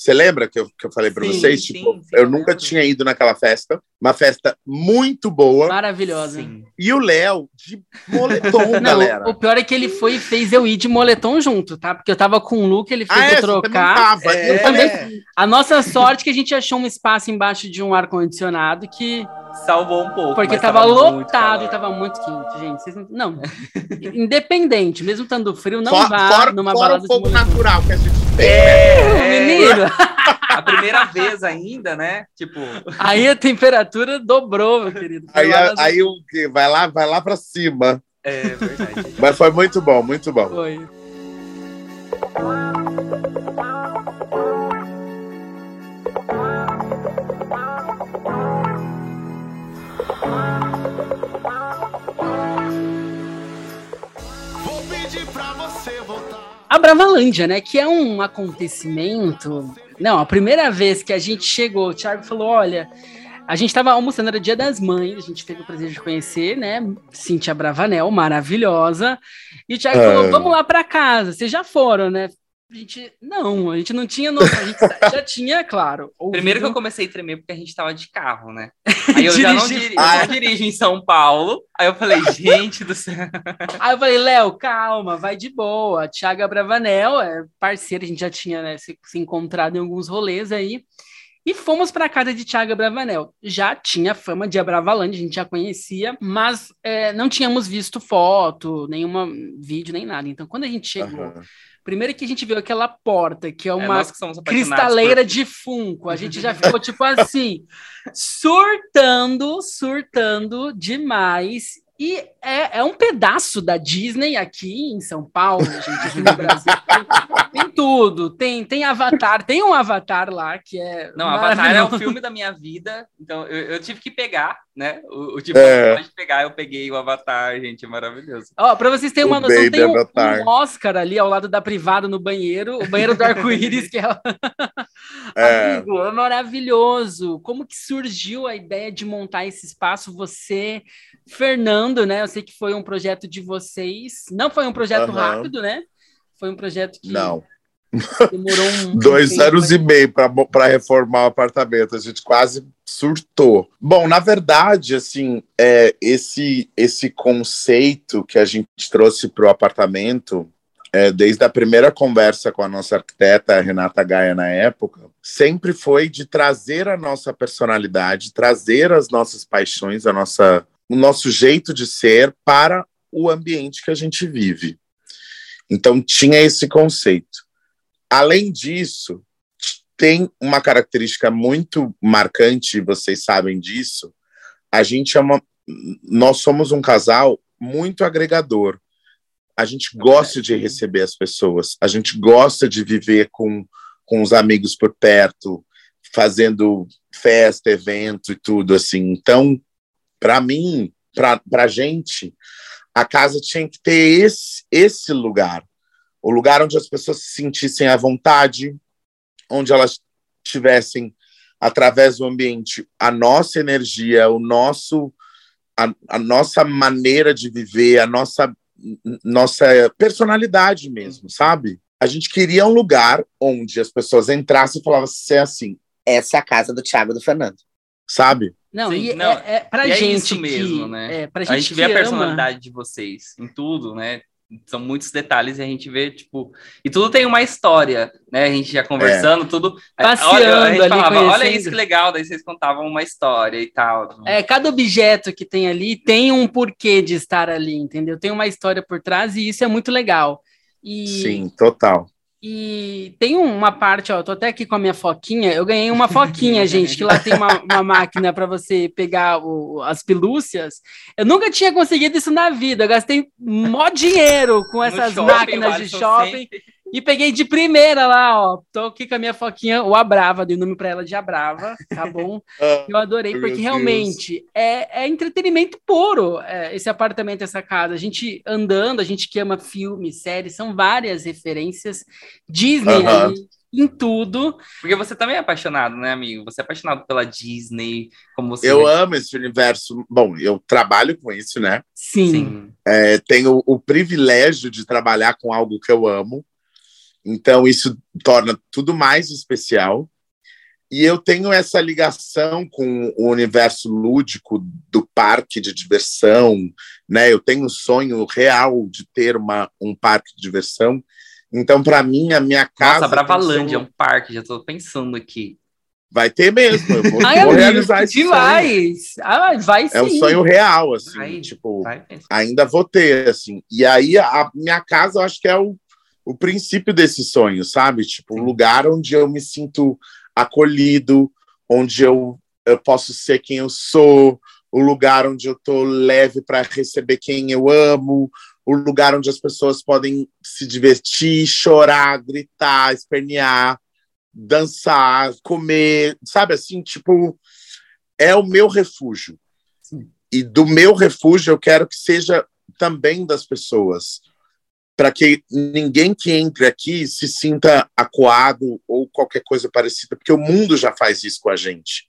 Você lembra que eu, que eu falei para vocês? Sim, tipo, sim, eu nunca tinha ido naquela festa. Uma festa muito boa. Maravilhosa. Sim. E o Léo de moletom, Não, galera. O pior é que ele foi e fez eu ir de moletom junto, tá? Porque eu tava com o look, ele fez ah, eu é, trocar. Tava, é, eu também. A nossa sorte é que a gente achou um espaço embaixo de um ar-condicionado que salvou um pouco. Porque tava, tava lotado e tava muito quente, gente. Vocês não, independente, mesmo estando frio, não For, vá fora, numa fora balada o fogo natural que a gente tem. É, né? menino. A primeira vez ainda, né? Tipo. Aí a temperatura dobrou, meu querido. Aí, aí o que? Vai lá, vai lá para cima. É verdade. Mas foi muito bom, muito bom. Foi. A Bravalândia, né? Que é um acontecimento. Não, a primeira vez que a gente chegou, o Thiago falou: olha, a gente estava almoçando, era dia das mães, a gente teve o prazer de conhecer, né? Cintia Bravanel, maravilhosa. E o Thiago é. falou: vamos lá para casa. Vocês já foram, né? A gente, não, a gente não tinha noção, a gente já tinha, claro. Ouvido. Primeiro que eu comecei a tremer porque a gente tava de carro, né? Aí eu já não, diri ah, não dirijo em São Paulo. Aí eu falei, gente do céu. Aí eu falei, Léo, calma, vai de boa. Tiago Bravanel é parceiro, a gente já tinha né, se, se encontrado em alguns rolês aí. E fomos para a casa de Tiago Bravanel. Já tinha fama de Abravalândia, a gente já conhecia, mas é, não tínhamos visto foto, nenhuma vídeo, nem nada. Então, quando a gente chegou, uhum. primeiro que a gente viu aquela porta, que é, é uma é, cristaleira por... de Funko, a gente já ficou tipo assim, surtando, surtando demais. E é, é um pedaço da Disney aqui em São Paulo, gente, aqui no Brasil. Tem, tem, tudo. Tem, tem Avatar, tem um Avatar lá que é. Não, Avatar é o filme da minha vida. Então eu, eu tive que pegar, né? O, o tipo é. de pegar, eu peguei o Avatar, gente, é maravilhoso. Ó, pra vocês terem uma o noção, tem um, um, Oscar ali ao lado da privada no banheiro, o banheiro do arco-íris, que é. é. Amigo, é maravilhoso. Como que surgiu a ideia de montar esse espaço? Você, Fernando, né? Eu sei que foi um projeto de vocês. Não foi um projeto uhum. rápido, né? Foi um projeto que. Não. Demorou um. Dois tempo, anos mas... e meio para reformar o apartamento. A gente quase surtou. Bom, na verdade, assim, é, esse, esse conceito que a gente trouxe para o apartamento, é, desde a primeira conversa com a nossa arquiteta, a Renata Gaia, na época, sempre foi de trazer a nossa personalidade, trazer as nossas paixões, a nossa o nosso jeito de ser para o ambiente que a gente vive. Então, tinha esse conceito. Além disso, tem uma característica muito marcante, vocês sabem disso. A gente é uma. Nós somos um casal muito agregador. A gente gosta de receber as pessoas, a gente gosta de viver com, com os amigos por perto, fazendo festa, evento e tudo assim. Então, para mim, para a gente, a casa tinha que ter esse, esse lugar. O lugar onde as pessoas se sentissem à vontade, onde elas tivessem, através do ambiente, a nossa energia, o nosso, a, a nossa maneira de viver, a nossa, nossa personalidade mesmo, sabe? A gente queria um lugar onde as pessoas entrassem e falassem assim: essa é a casa do Thiago e do Fernando, sabe? Não, Sim, e não, é, é pra e gente. É isso mesmo, que, né? É, pra gente a gente vê a personalidade ama. de vocês em tudo, né? São muitos detalhes e a gente vê, tipo. E tudo tem uma história, né? A gente já conversando, é. tudo. Passeando olha, a gente falava, conhecendo. olha isso que legal, daí vocês contavam uma história e tal. É, cada objeto que tem ali tem um porquê de estar ali, entendeu? Tem uma história por trás e isso é muito legal. E... Sim, total. E tem uma parte, ó, tô até aqui com a minha foquinha. Eu ganhei uma foquinha, gente, que lá tem uma, uma máquina para você pegar o, as pelúcias. Eu nunca tinha conseguido isso na vida. Eu gastei mó dinheiro com essas shopping, máquinas de shopping. E peguei de primeira lá, ó. Tô aqui com a minha foquinha, o Abrava, dei o nome para ela de Abrava, tá bom? Ah, eu adorei, porque realmente é, é, entretenimento puro é, esse apartamento, essa casa. A gente andando, a gente que ama filmes, séries, são várias referências. Disney uh -huh. ali, em tudo. Porque você também é apaixonado, né, amigo? Você é apaixonado pela Disney, como você. Eu amo esse universo. Bom, eu trabalho com isso, né? Sim. Sim. É, tenho o privilégio de trabalhar com algo que eu amo. Então, isso torna tudo mais especial. E eu tenho essa ligação com o universo lúdico do parque de diversão, né? Eu tenho um sonho real de ter uma, um parque de diversão. Então, para mim, a minha casa. Nossa, Bravalândia é um parque, já estou pensando aqui. Vai ter mesmo, eu vou, Ai, vou realizar isso. Demais! Ah, vai sim. É um sonho real, assim, vai, tipo, vai ainda vou ter, assim. E aí, a minha casa, eu acho que é o o princípio desse sonho, sabe? Tipo, um lugar onde eu me sinto acolhido, onde eu, eu posso ser quem eu sou, o lugar onde eu tô leve para receber quem eu amo, o lugar onde as pessoas podem se divertir, chorar, gritar, espernear, dançar, comer, sabe assim, tipo, é o meu refúgio. Sim. E do meu refúgio eu quero que seja também das pessoas para que ninguém que entre aqui se sinta acuado ou qualquer coisa parecida, porque o mundo já faz isso com a gente.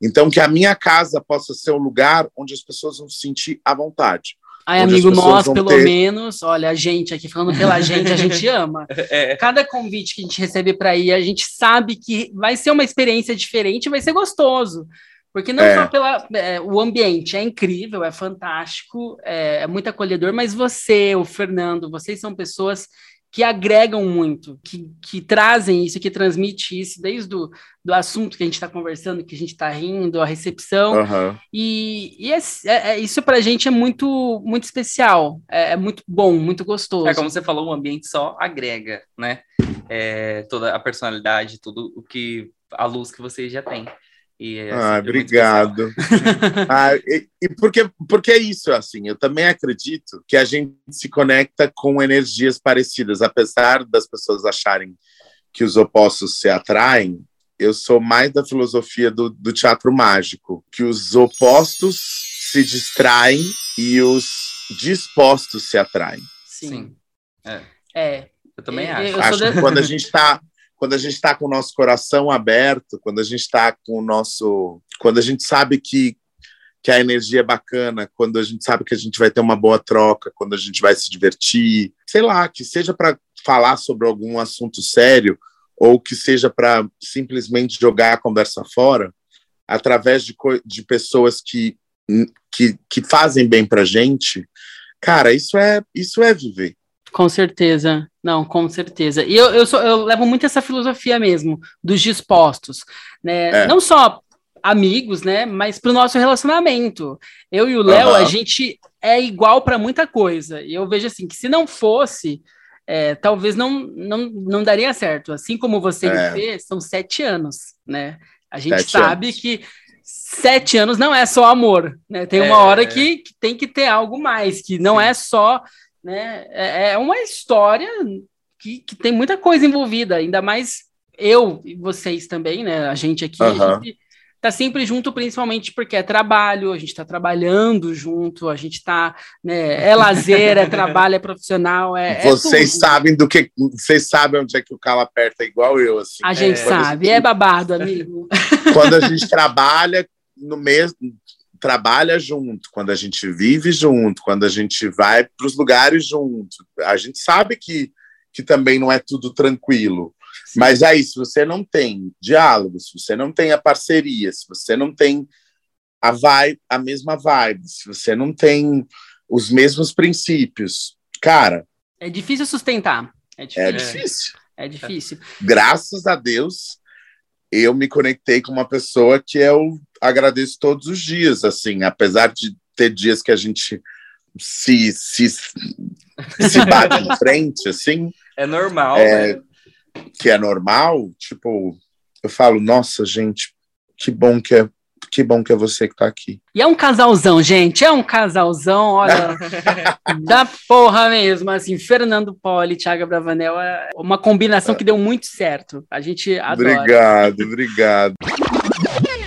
Então, que a minha casa possa ser um lugar onde as pessoas vão se sentir à vontade, Ai, amigo, nós, pelo ter... menos, olha, a gente aqui falando pela gente, a gente ama. É. Cada convite que a gente recebe para ir, a gente sabe que vai ser uma experiência diferente, vai ser gostoso. Porque não é. só pela. É, o ambiente é incrível, é fantástico, é, é muito acolhedor, mas você, o Fernando, vocês são pessoas que agregam muito, que, que trazem isso, que transmite isso, desde o do assunto que a gente está conversando, que a gente está rindo, a recepção. Uhum. E, e é, é, é isso para a gente é muito, muito especial, é, é, muito bom, muito gostoso. É como você falou, o ambiente só agrega, né? É, toda a personalidade, tudo o que a luz que você já tem. E é ah, obrigado. ah, e, e porque, porque é isso, assim, eu também acredito que a gente se conecta com energias parecidas, apesar das pessoas acharem que os opostos se atraem, eu sou mais da filosofia do, do teatro mágico, que os opostos se distraem e os dispostos se atraem. Sim. É. é. Eu também acho. Eu acho que quando a gente está quando a gente está com o nosso coração aberto, quando a gente está com o nosso. Quando a gente sabe que, que a energia é bacana, quando a gente sabe que a gente vai ter uma boa troca, quando a gente vai se divertir, sei lá, que seja para falar sobre algum assunto sério ou que seja para simplesmente jogar a conversa fora, através de, de pessoas que, que, que fazem bem para gente, cara, isso é, isso é viver. Com certeza, não, com certeza. E eu, eu, sou, eu levo muito essa filosofia mesmo, dos dispostos, né? É. Não só amigos, né? Mas para o nosso relacionamento. Eu e o Léo, uhum. a gente é igual para muita coisa. E eu vejo assim que se não fosse, é, talvez não, não, não daria certo. Assim como você é. vê, são sete anos, né? A gente sete sabe anos. que sete anos não é só amor, né? Tem uma é. hora que, que, tem que ter algo mais, que não Sim. é só né? É, é uma história que, que tem muita coisa envolvida, ainda mais eu e vocês também, né? A gente aqui, uhum. a gente tá sempre junto, principalmente porque é trabalho, a gente está trabalhando junto, a gente está, né? É lazer, é trabalho, é profissional, é. é vocês é sabem do que. Vocês sabem onde é que o calo aperta igual eu, assim. A gente é, sabe, gente, é babado, amigo. Quando a gente trabalha no mesmo trabalha junto, quando a gente vive junto, quando a gente vai para os lugares junto. A gente sabe que, que também não é tudo tranquilo. Sim. Mas aí, se você não tem diálogo, se você não tem a parceria, se você não tem a, vibe, a mesma vibe, se você não tem os mesmos princípios, cara. É difícil sustentar. É difícil. É difícil. É difícil. Graças a Deus, eu me conectei com uma pessoa que eu agradeço todos os dias, assim, apesar de ter dias que a gente se, se, se bate em frente, assim. É normal, é, né? Que é normal, tipo, eu falo, nossa, gente, que bom que é que bom que é você que tá aqui. E é um casalzão, gente, é um casalzão, olha, da porra mesmo, assim, Fernando Poli, Thiago Bravanel, é uma combinação que deu muito certo, a gente adora. Obrigado, obrigado.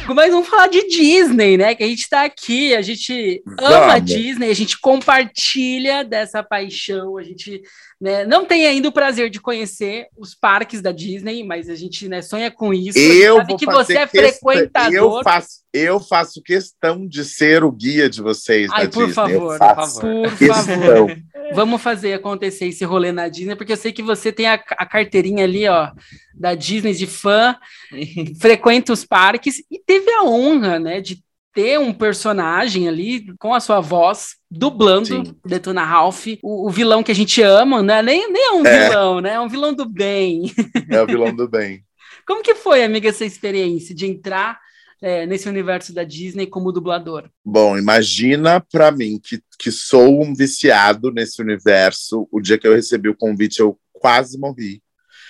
Mas vamos falar de Disney, né? Que a gente tá aqui, a gente vamos. ama a Disney, a gente compartilha dessa paixão, a gente né, não tem ainda o prazer de conhecer os parques da Disney, mas a gente né, sonha com isso. Eu sabe que você é frequentador. Eu faço, eu faço questão de ser o guia de vocês Ai, da por Disney. Favor, por favor, por favor. Vamos fazer acontecer esse rolê na Disney, porque eu sei que você tem a, a carteirinha ali, ó, da Disney de fã, frequenta os parques e teve a honra, né, de ter um personagem ali com a sua voz dublando Sim. Detona Ralph, o, o, vilão que a gente ama, né? Nem, nem é um é. vilão, né? É um vilão do bem. É o vilão do bem. Como que foi, amiga, essa experiência de entrar é, nesse universo da Disney como dublador? Bom, imagina para mim que, que sou um viciado nesse universo. O dia que eu recebi o convite, eu quase morri.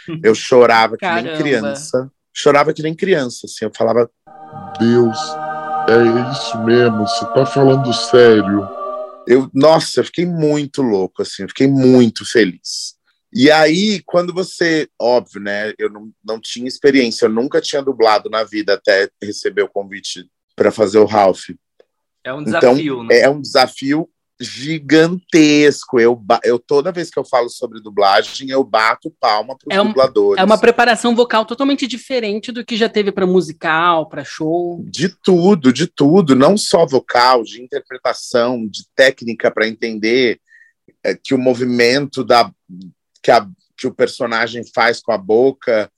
Eu chorava que nem criança. Chorava que nem criança, assim. Eu falava, Deus, é isso mesmo, você tá falando sério. Eu, nossa, eu fiquei muito louco, assim, eu fiquei muito feliz. E aí, quando você, óbvio, né, eu não, não tinha experiência, eu nunca tinha dublado na vida até receber o convite para fazer o Ralph. É um desafio, então, né? É um desafio gigantesco. Eu, eu toda vez que eu falo sobre dublagem, eu bato palma para os é dubladores. É uma preparação vocal totalmente diferente do que já teve para musical, para show. De tudo, de tudo, não só vocal, de interpretação, de técnica para entender é, que o movimento da que, a, que o personagem faz com a boca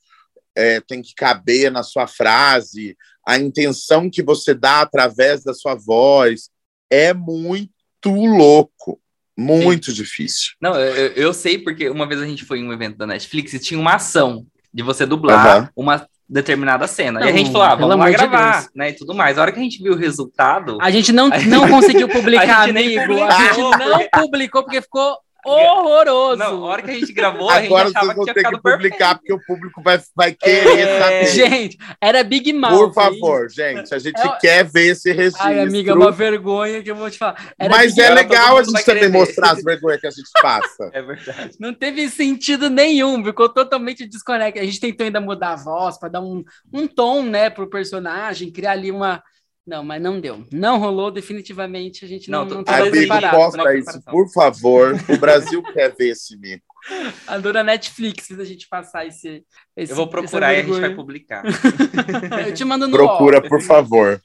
é, tem que caber na sua frase, a intenção que você dá através da sua voz é muito louco. Muito Sim. difícil. Não, eu, eu, sei porque uma vez a gente foi em um evento da Netflix e tinha uma ação de você dublar uhum. uma determinada cena. Não, e a gente falou, ah, vamos lá gravar, de né, e tudo mais. A hora que a gente viu o resultado... A gente não, não conseguiu publicar, a amigo. A gente não publicou porque ficou horroroso. Não, a hora que a gente gravou, Agora a gente achava que tinha ter que publicar, porque o público vai, vai querer é... saber. Gente, era Big Mouth. Por favor, hein? gente, a gente é... quer ver esse registro. Ai, amiga, é uma vergonha que eu vou te falar. Era Mas Big é legal a gente também mostrar as vergonhas que a gente passa. é verdade. Não teve sentido nenhum, ficou totalmente desconectado. A gente tentou ainda mudar a voz para dar um, um tom, né, pro personagem, criar ali uma não, mas não deu. Não rolou, definitivamente. A gente não, não, não tá preparado. Posta isso, por favor. O Brasil quer ver esse mico. Adora Netflix se a gente passar esse. esse Eu vou procurar e a gente vai publicar. eu te mando no Procura, por favor.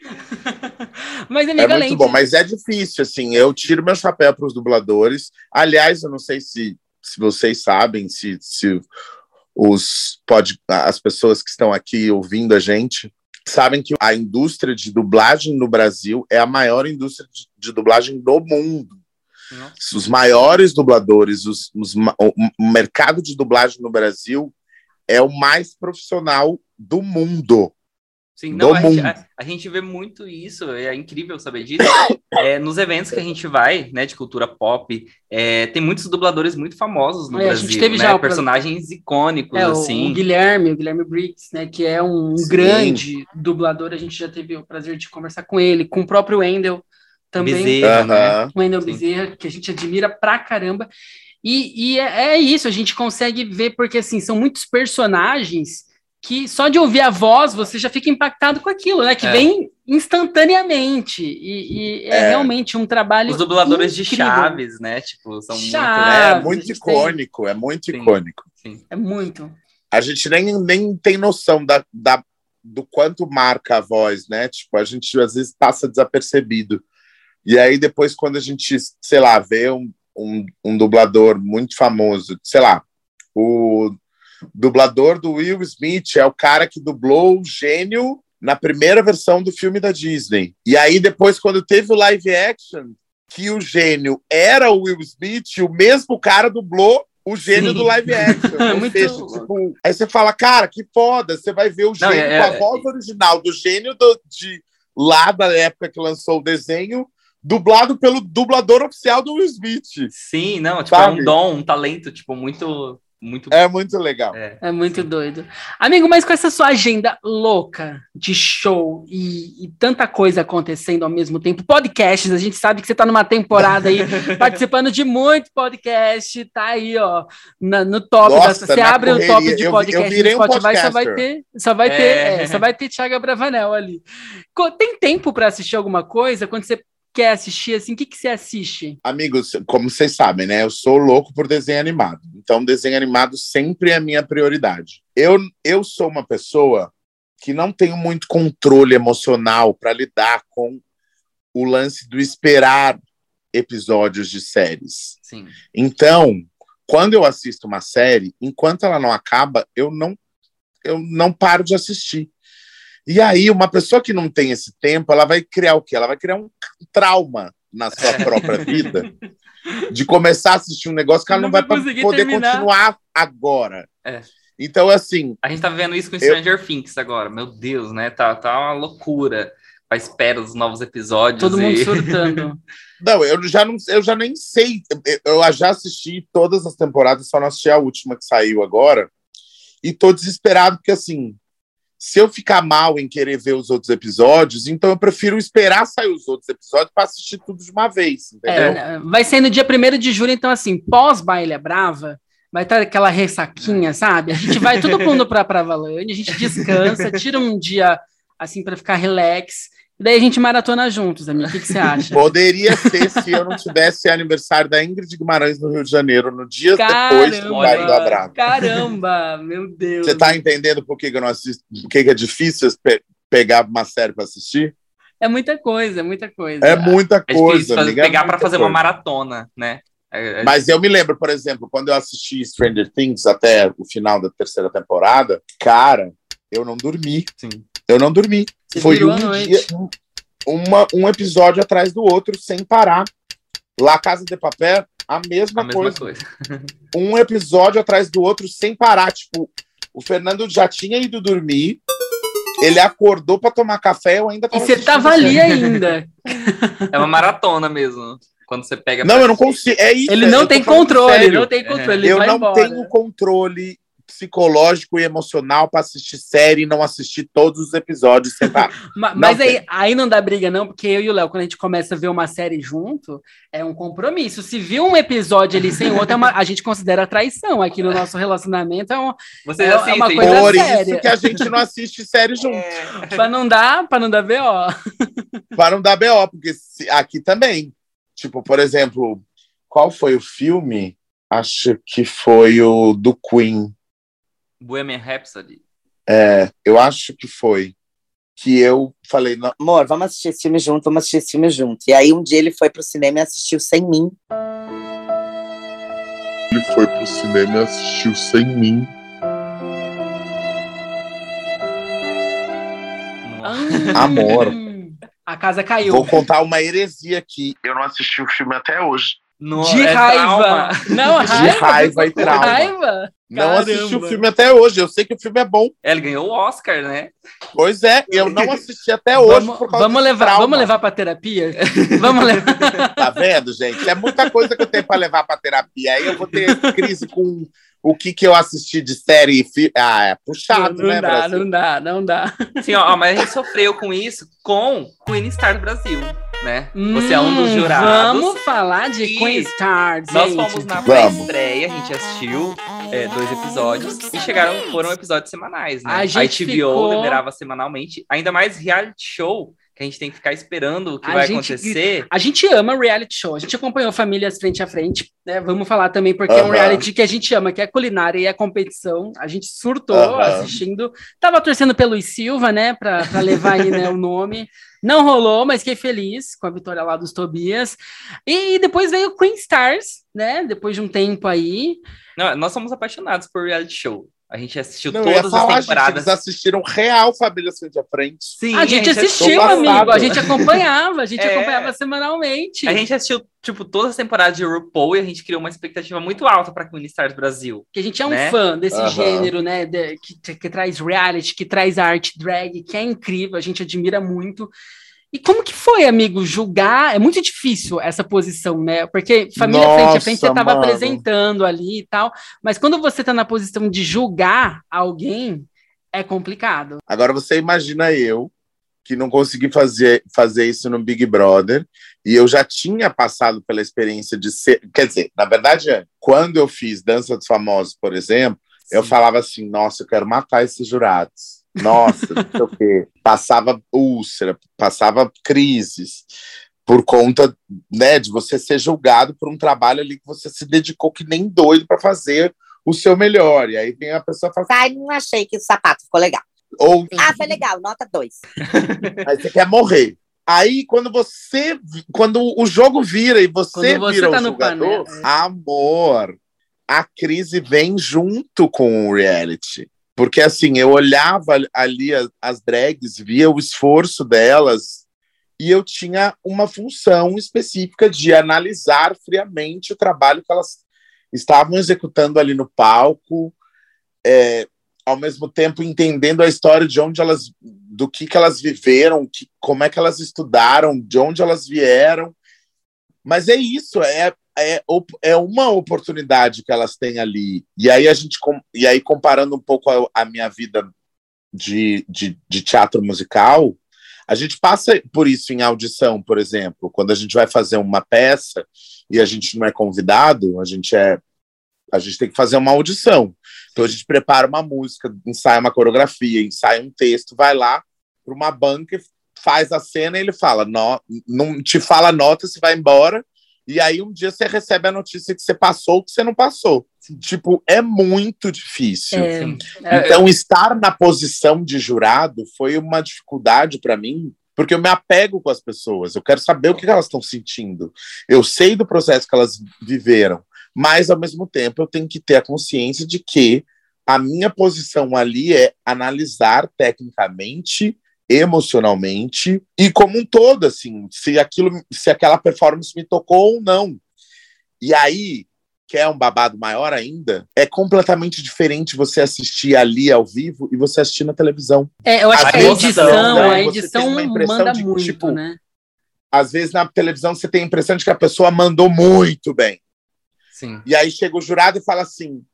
mas, amiga, é muito bom, mas é difícil, assim. Eu tiro meu chapéu para os dubladores. Aliás, eu não sei se, se vocês sabem, se, se os pode, as pessoas que estão aqui ouvindo a gente sabem que a indústria de dublagem no Brasil é a maior indústria de, de dublagem do mundo. Nossa. Os maiores dubladores, os, os, o mercado de dublagem no Brasil é o mais profissional do mundo. Sim, não, a gente, a, a, gente, vê muito isso, é incrível saber disso. É, nos eventos que a gente vai, né, de cultura pop, é, tem muitos dubladores muito famosos no é, Brasil, a gente teve né, já personagens pra... icônicos, é, assim. O, Guilherme, o Guilherme Briggs, né, que é um Sim. grande dublador, a gente já teve o prazer de conversar com ele, com o próprio Wendel também. Bezerra, né? Wendel Bezerra, que a gente admira pra caramba. E, e é, é isso, a gente consegue ver, porque, assim, são muitos personagens que só de ouvir a voz você já fica impactado com aquilo, né? Que é. vem instantaneamente. E, e é, é, realmente um trabalho. Os dubladores incrível. de Chaves, né? Tipo, são Chaves, muito, né? É muito icônico, tem... é muito sim, icônico. Sim. É muito. A gente nem, nem tem noção da, da, do quanto marca a voz, né? Tipo, a gente às vezes passa desapercebido. E aí, depois, quando a gente, sei lá, vê um, um, um dublador muito famoso, sei lá, o dublador do Will Smith é o cara que dublou o gênio na primeira versão do filme da Disney. E aí, depois, quando teve o live action, que o gênio era o Will Smith, o mesmo cara dublou o gênio Sim. do live action. É muito seja, tipo, aí você fala, cara, que foda, você vai ver o gênio Não, é, com a é, voz é, original do gênio do, de lá da época que lançou o desenho, dublado pelo dublador oficial do Will Smith. Sim, não, tipo, Sabe? é um dom, um talento, tipo, muito muito É muito legal. É, é muito sim. doido. Amigo, mas com essa sua agenda louca de show e, e, tanta coisa acontecendo ao mesmo tempo, podcasts, a gente sabe que você está numa temporada aí participando de muito podcast, tá aí, ó, na, no top. Nossa, da, você abre correria. o top de podcast eu, eu no Spotify, um só vai ter, só vai é. ter, é, só vai ter Thiago Bravanel ali. Tem tempo para assistir alguma coisa? Quando você quer assistir, assim, o que, que você assiste? Amigos, como vocês sabem, né? Eu sou louco por desenho animado. Então, desenho animado sempre é a minha prioridade. Eu, eu sou uma pessoa que não tenho muito controle emocional para lidar com o lance do esperar episódios de séries. Sim. Então, quando eu assisto uma série, enquanto ela não acaba, eu não eu não paro de assistir. E aí, uma pessoa que não tem esse tempo, ela vai criar o quê? Ela vai criar um trauma na sua é. própria vida de começar a assistir um negócio que ela não, não vai poder terminar. continuar agora. É. Então, assim. A gente tá vendo isso com Stranger eu... Things agora. Meu Deus, né? Tá, tá uma loucura. A espera dos novos episódios. Todo e... mundo surtando. não, eu já não, eu já nem sei. Eu já assisti todas as temporadas, só não assisti a última que saiu agora. E tô desesperado, porque assim, se eu ficar mal em querer ver os outros episódios, então eu prefiro esperar sair os outros episódios para assistir tudo de uma vez. Entendeu? É, vai ser no dia 1 de julho, então, assim, pós-Baile Brava, vai estar aquela ressaquinha, sabe? A gente vai todo mundo para Pravalândia, a gente descansa, tira um dia assim para ficar relax Daí a gente maratona juntos, amigo. O que, que você acha? Poderia ser se eu não tivesse aniversário da Ingrid Guimarães no Rio de Janeiro, no dia Caramba, depois do baile do Abramo. Caramba, meu Deus. Você tá entendendo por que, que eu não assisto? Por que, que é difícil pe pegar uma série para assistir? É muita coisa, é muita coisa. É muita é coisa. É amiga, pegar é para fazer coisa. uma maratona, né? É, é... Mas eu me lembro, por exemplo, quando eu assisti Stranger Things até o final da terceira temporada, cara, eu não dormi. Sim. Eu não dormi. Você Foi um dia, uma, um episódio atrás do outro, sem parar. La Casa de Papel, a mesma, a mesma coisa. coisa. um episódio atrás do outro, sem parar. Tipo, o Fernando já tinha ido dormir. Ele acordou para tomar café, eu ainda tava E você tava ali ainda. É uma maratona mesmo. Quando você pega. Não, eu não consigo. É isso. Ele não tem controle, não tem controle. eu não embora. tenho controle psicológico e emocional para assistir série e não assistir todos os episódios separados. mas, mas aí, aí não dá briga, não, porque eu e o Léo, quando a gente começa a ver uma série junto, é um compromisso. Se viu um episódio ali sem outro, é uma, a gente considera traição. Aqui no nosso relacionamento é, um, Você é, é uma coisa Por séria. isso que a gente não assiste série junto. É. para não dar, para não dar BO. para não dar BO, porque aqui também. Tipo, por exemplo, qual foi o filme? Acho que foi o do Queen Bohemian Rhapsody? É, eu acho que foi. Que eu falei, amor, vamos assistir esse filme junto, vamos assistir esse filme junto. E aí um dia ele foi pro cinema e assistiu sem mim. Ele foi pro cinema e assistiu sem mim. Amor. A casa caiu. Vou contar uma heresia aqui. Eu não assisti o filme até hoje. No, de é raiva. Trauma. Não, raiva. De raiva e trauma. Raiva? Não assisti o filme até hoje. Eu sei que o filme é bom. Ele ganhou o Oscar, né? Pois é, eu não assisti até hoje vamos, vamos levar, trauma. vamos levar para terapia. vamos levar. Tá vendo, gente? É muita coisa que eu tenho para levar para terapia. Aí eu vou ter crise com o que, que eu assisti de série e filme. Ah, é puxado, não, não né, dá, Brasil? Não dá, não dá. Sim, ó, mas a gente sofreu com isso com o Star do Brasil né? Hum, Você é um dos hum, jurados. Vamos falar de Queen Stars. Nós fomos na pré-estreia, a gente assistiu é, dois episódios e chegaram, foram episódios semanais, né? A, a HBO ficou... liberava semanalmente, ainda mais reality show que a gente tem que ficar esperando o que a vai gente, acontecer. A gente ama reality show, a gente acompanhou Famílias Frente a Frente, né? Vamos falar também porque é um reality que a gente ama, que é culinária e a competição. A gente surtou assistindo. Tava torcendo pelo Luiz Silva, né, para levar aí né, o nome. Não rolou, mas fiquei feliz com a vitória lá dos Tobias. E depois veio Queen Stars, né? Depois de um tempo aí. Não, nós somos apaixonados por reality show. A gente assistiu não, todas falar, as temporadas. Gente, eles assistiram real Família Frente a Frente. Sim, a gente, a gente assistiu, amigo. A gente acompanhava, a gente é, acompanhava semanalmente. A gente assistiu, tipo, todas as temporadas de RuPaul e a gente criou uma expectativa muito alta para Queen Stars Brasil. Que a gente é um né? fã desse uhum. gênero, né? De, que, que traz reality, que traz arte drag, que é incrível, a gente admira muito. E como que foi, amigo, julgar? É muito difícil essa posição, né? Porque família Nossa, frente a frente você estava apresentando ali e tal, mas quando você está na posição de julgar alguém, é complicado. Agora você imagina eu que não consegui fazer, fazer isso no Big Brother e eu já tinha passado pela experiência de ser, quer dizer, na verdade, quando eu fiz Dança dos Famosos, por exemplo, Sim. eu falava assim, nossa, eu quero matar esses jurados nossa, não sei o quê. Passava úlcera, passava crises por conta né, de você ser julgado por um trabalho ali que você se dedicou que nem doido para fazer o seu melhor. E aí vem a pessoa e fala: Ai, não achei que o sapato ficou legal. Ou... Ah, foi legal, nota dois. aí você quer morrer. Aí, quando você. Quando o jogo vira e você, você vira tá o jogador, panel, é. amor, a crise vem junto com o reality. Porque, assim, eu olhava ali as, drags, via o esforço delas, e eu tinha uma função específica de analisar friamente o trabalho que elas estavam executando ali no palco, é, ao mesmo tempo entendendo a história de onde elas, do que, que elas viveram, que, como é que elas estudaram, de onde elas vieram. Mas é isso, é, é, é uma oportunidade que elas têm ali. E aí a gente e aí comparando um pouco a, a minha vida de, de, de, teatro musical, a gente passa por isso em audição, por exemplo, quando a gente vai fazer uma peça e a gente não é convidado, a gente é a gente tem que fazer uma audição. Então a gente prepara uma música, ensaia uma coreografia, ensaia um texto, vai lá para uma banca faz a cena e ele fala, não, não te fala nota, você vai embora, e aí um dia você recebe a notícia que você passou, que você não passou. Tipo, é muito difícil. É, é, então, estar na posição de jurado foi uma dificuldade para mim, porque eu me apego com as pessoas, eu quero saber o que elas estão sentindo. Eu sei do processo que elas viveram, mas ao mesmo tempo eu tenho que ter a consciência de que a minha posição ali é analisar tecnicamente, emocionalmente e como um todo, assim, se aquilo, se aquela performance me tocou ou não. E aí, que é um babado maior ainda, é completamente diferente você assistir ali ao vivo e você assistir na televisão. É, eu acho a que a edição, né, a edição manda de, muito, tipo, né? Às vezes na televisão você tem a impressão de que a pessoa mandou muito bem. Sim. E aí chega o jurado e fala assim: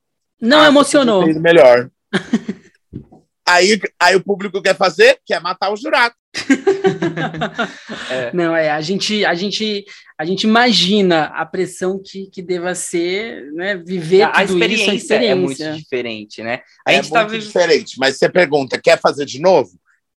Não ah, emocionou. Melhor. aí, aí o público quer fazer, quer matar o jurado. é. Não, é, a gente, a gente, a gente imagina a pressão que, que deva ser, né, viver a, tudo experiência isso, a experiência é muito diferente, né? A é gente tá muito diferente, mas você pergunta, quer fazer de novo?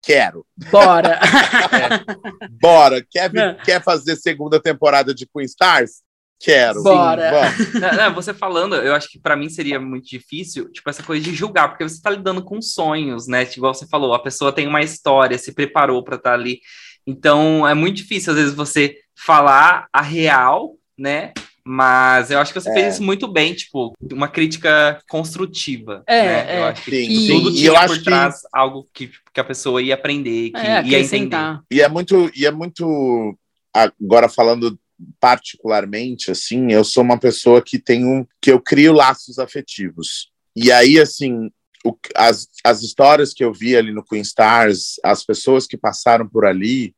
Quero. Bora. é. Bora. Quer, quer fazer segunda temporada de Queen Stars? Quero. Bora. Sim, não, não, você falando, eu acho que para mim seria muito difícil, tipo, essa coisa de julgar, porque você está lidando com sonhos, né? Tipo, igual você falou, a pessoa tem uma história, se preparou para estar tá ali. Então, é muito difícil, às vezes, você falar a real, né? Mas eu acho que você é. fez isso muito bem, tipo, uma crítica construtiva. É, né? é. Eu acho que sim, tudo sim. tinha por trás que... algo que, que a pessoa ia aprender, que é, ia entender. E é muito, e é muito agora falando particularmente, assim, eu sou uma pessoa que tem um, que eu crio laços afetivos. E aí, assim, o, as, as histórias que eu vi ali no Queen Stars, as pessoas que passaram por ali,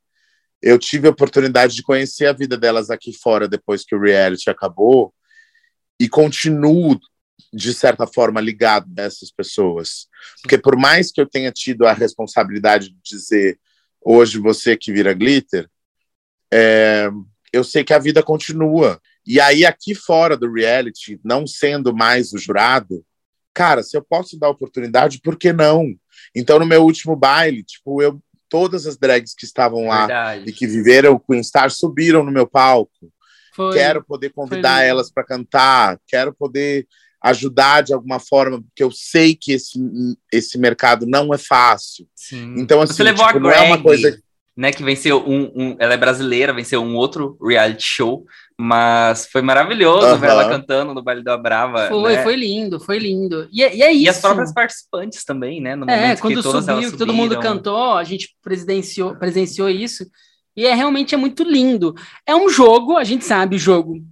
eu tive a oportunidade de conhecer a vida delas aqui fora depois que o reality acabou e continuo de certa forma ligado dessas pessoas, porque por mais que eu tenha tido a responsabilidade de dizer hoje você que vira glitter, é, eu sei que a vida continua. E aí, aqui fora do reality, não sendo mais o jurado, cara, se eu posso dar oportunidade, por que não? Então, no meu último baile, tipo, eu todas as drags que estavam lá Verdade. e que viveram o Queen Star subiram no meu palco. Foi, quero poder convidar elas para cantar, quero poder ajudar de alguma forma, porque eu sei que esse, esse mercado não é fácil. Sim. Então, assim, tipo, não é uma coisa né, que venceu um, um, ela é brasileira, venceu um outro reality show, mas foi maravilhoso uhum. ver ela cantando no baile da Brava. Foi, né? foi lindo, foi lindo. E, é, e, é isso. E as próprias participantes também, né? No é, quando subiu, que todo mundo cantou, a gente presenciou, presenciou isso. E é realmente é muito lindo. É um jogo, a gente sabe o jogo.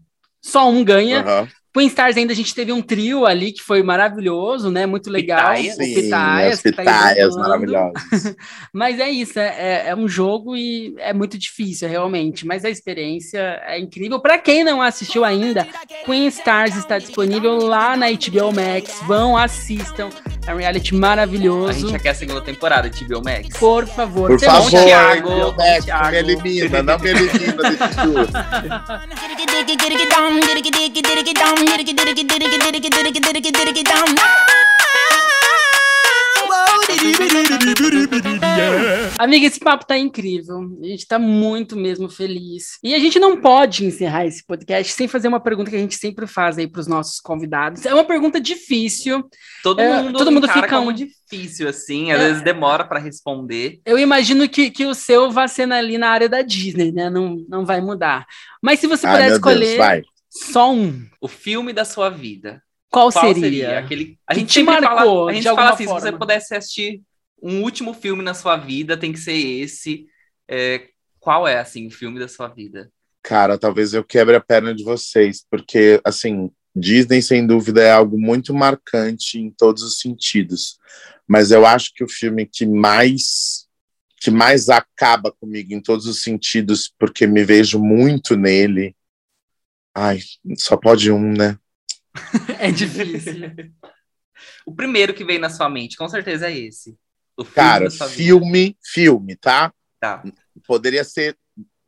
Só um ganha, uhum. Queen Stars ainda a gente teve um trio ali que foi maravilhoso, né? Muito legal. Pitaias, o Pitaias, Sim, Pitaias tá maravilhosos. Mas é isso, é, é, é, um jogo e é muito difícil, realmente. Mas a experiência é incrível. Para quem não assistiu ainda, Queen Stars está disponível lá na HBO Max. Vão, assistam. É um reality maravilhoso. A gente já quer a segunda temporada de HBO Max. Por favor. Por favor, Thiago, HBO Max, Thiago. me elimina, não me elimina desse jogo. Amiga, esse papo tá incrível. A gente tá muito mesmo feliz. E a gente não pode encerrar esse podcast sem fazer uma pergunta que a gente sempre faz aí pros nossos convidados. É uma pergunta difícil. Todo é, mundo, todo mundo fica como difícil assim, às é, vezes demora para responder. Eu imagino que, que o seu vai ser ali na área da Disney, né? Não, não vai mudar. Mas se você Ai, puder escolher Deus, só um. O filme da sua vida. Qual, Qual seria? seria? Aquele... A gente sempre marcou, fala, a gente fala assim, forma. se você pudesse assistir um último filme na sua vida, tem que ser esse. É... Qual é, assim, o filme da sua vida? Cara, talvez eu quebre a perna de vocês, porque, assim, Disney, sem dúvida, é algo muito marcante em todos os sentidos. Mas eu acho que o filme que mais que mais acaba comigo em todos os sentidos, porque me vejo muito nele. Ai, só pode um, né? é difícil. o primeiro que veio na sua mente, com certeza é esse. Filme Cara, filme, filme, tá? Tá. Poderia ser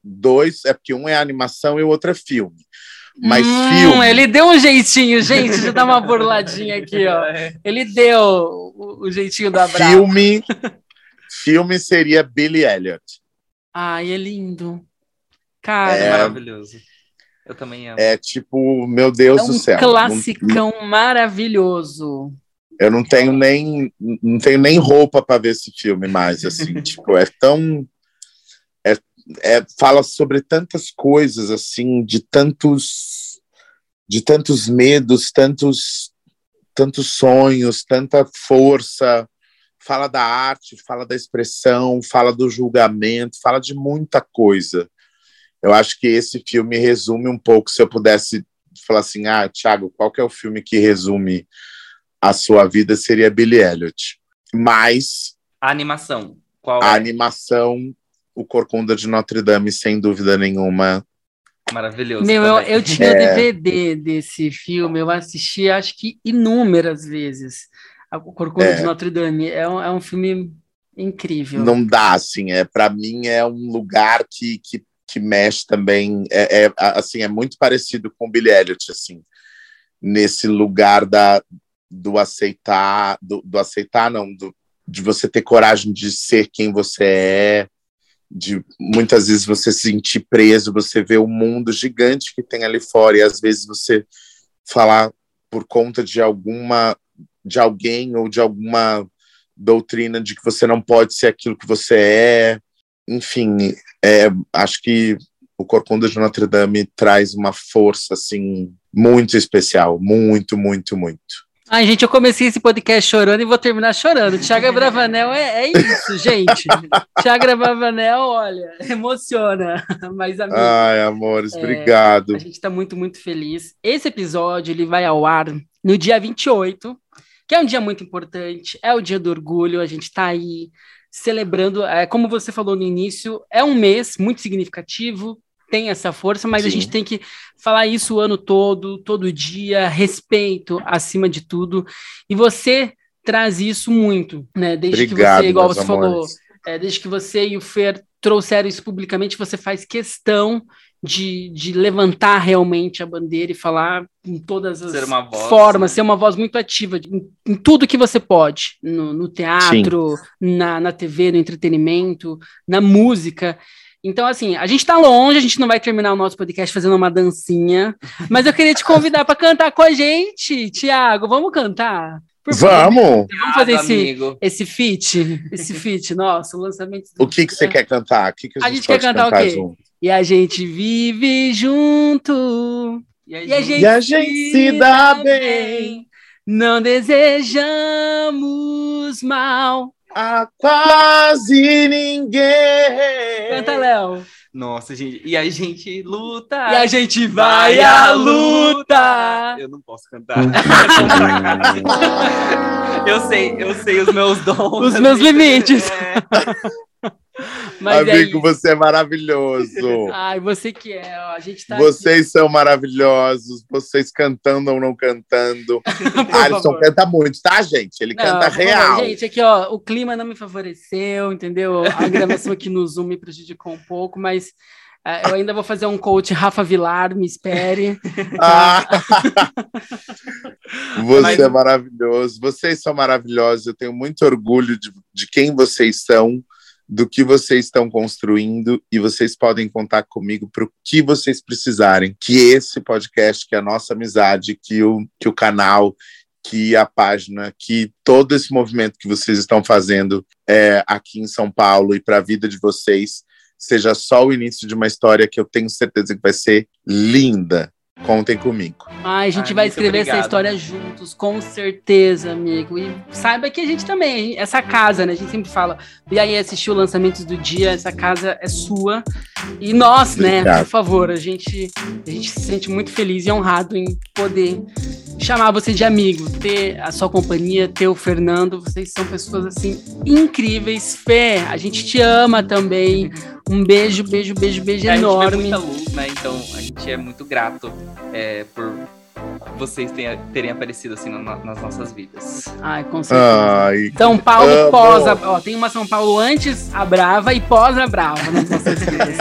dois, é porque um é animação e o outro é filme. Mas hum, filme. Ele deu um jeitinho, gente. Deixa eu dar uma burladinha aqui, ó. Ele deu o, o jeitinho da Brava. Filme, filme seria Billy Elliot. Ai, é lindo. Cara, é maravilhoso. Eu também amo. É tipo, meu Deus é um do céu. classicão não, maravilhoso. Eu não tenho nem não tenho nem roupa para ver esse filme mais assim, tipo, é tão é, é, fala sobre tantas coisas assim, de tantos de tantos medos, tantos tantos sonhos, tanta força, fala da arte, fala da expressão, fala do julgamento, fala de muita coisa. Eu acho que esse filme resume um pouco, se eu pudesse falar assim, ah, Thiago, qual que é o filme que resume a sua vida, seria Billy Elliot. Mas... A animação. Qual a é? animação, O Corcunda de Notre Dame, sem dúvida nenhuma, Maravilhoso. Meu, eu, eu, tinha é. DVD desse filme, eu assisti acho que inúmeras vezes. O Corcunda é. de Notre Dame é um, é um filme incrível. Não dá, assim, é para mim é um lugar que, que, que mexe também, é, é, assim, é muito parecido com Billy Elliot, assim, nesse lugar da, do aceitar, do, do aceitar não, do, de você ter coragem de ser quem você é, de muitas vezes você se sentir preso, você vê o mundo gigante que tem ali fora e às vezes você falar por conta de alguma de alguém ou de alguma doutrina de que você não pode ser aquilo que você é. Enfim, é, acho que o Corcunda de Notre Dame traz uma força assim muito especial, muito, muito, muito. Ai, gente, eu comecei esse podcast chorando e vou terminar chorando. Tiago Bravanel é, é, isso, gente. Tiago Bravanel, olha, emociona. Mas, amigo, Ai, amores, é, obrigado. A gente está muito, muito feliz. Esse episódio ele vai ao ar no dia 28, que é um dia muito importante, é o dia do orgulho, a gente está aí celebrando, é, como você falou no início, é um mês muito significativo, tem essa força, mas Sim. a gente tem que falar isso o ano todo, todo dia, respeito acima de tudo. E você traz isso muito, né? Desde Obrigado, que você, igual você amores. falou, é, desde que você e o Fer trouxeram isso publicamente, você faz questão de, de levantar realmente a bandeira e falar em todas as ser voz, formas, né? ser uma voz muito ativa em, em tudo que você pode, no, no teatro, na, na TV, no entretenimento, na música. Então, assim, a gente tá longe, a gente não vai terminar o nosso podcast fazendo uma dancinha, mas eu queria te convidar para cantar com a gente, Tiago. Vamos cantar? Vamos! Vamos fazer esse, esse feat, esse feat, nossa, o lançamento. O que, que você quer cantar? Que que a, gente, a gente quer cantar, cantar, o quê? Junto? E a gente vive junto. E a, e a gente, e a gente se dá bem. bem. Não desejamos mal a quase ninguém. Canta, Léo. Nossa, gente. E a gente luta. E a gente vai, vai à luta. Eu não posso cantar. eu sei, eu sei os meus dons. Os meus limites. É. Mas é Amigo, é você é maravilhoso. Ai, você que é, ó, a gente tá Vocês aqui. são maravilhosos, vocês cantando ou não cantando. Alisson canta muito, tá, gente? Ele não, canta real. Favor, gente, aqui, ó, o clima não me favoreceu, entendeu? A gravação aqui no Zoom me prejudicou um pouco, mas uh, eu ainda vou fazer um coach Rafa Vilar, me espere. Ah. você mas... é maravilhoso, vocês são maravilhosos, eu tenho muito orgulho de, de quem vocês são do que vocês estão construindo e vocês podem contar comigo para o que vocês precisarem. Que esse podcast, que a nossa amizade, que o, que o canal, que a página, que todo esse movimento que vocês estão fazendo é, aqui em São Paulo e para a vida de vocês seja só o início de uma história que eu tenho certeza que vai ser linda. Contem comigo. Ai, a gente Ai, vai escrever obrigado. essa história juntos, com certeza, amigo. E saiba que a gente também, essa casa, né? A gente sempre fala, e aí assistiu lançamentos do dia, essa casa é sua. E nós, né, obrigado. né, por favor, a gente, a gente se sente muito feliz e honrado em poder chamar você de amigo, ter a sua companhia, ter o Fernando. Vocês são pessoas assim incríveis. Fé, a gente te ama também. Um beijo, beijo, beijo, beijo é, enorme. A gente vê muita luz, né? Então a gente é muito grato é, por vocês tenha, terem aparecido assim na, nas nossas vidas. Ai, com certeza. Ai, São Paulo amo. pós a, ó, tem uma São Paulo antes a Brava e pós a Brava nas nossas vidas.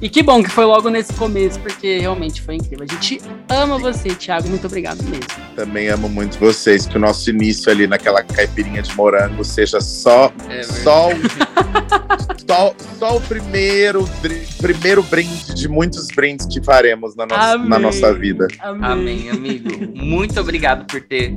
E que bom que foi logo nesse começo, porque realmente foi incrível. A gente ama você, Thiago. Muito obrigado mesmo. Também amo muito vocês. Que o nosso início ali naquela caipirinha de morango seja só, é só, o, só, só o primeiro, primeiro brinde de muitos brindes que faremos na, no, na nossa vida. Amém. Amém, amigo. Muito obrigado por ter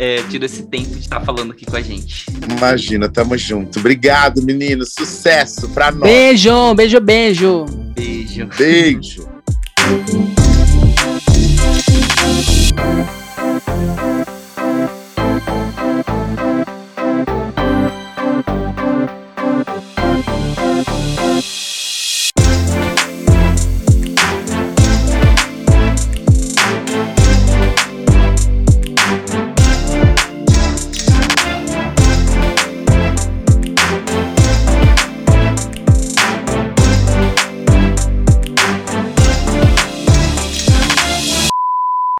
é, esse tempo de estar tá falando aqui com a gente. Imagina, tamo junto. Obrigado, menino. Sucesso pra nós. Beijo, beijo, beijo. Beijo. Beijo.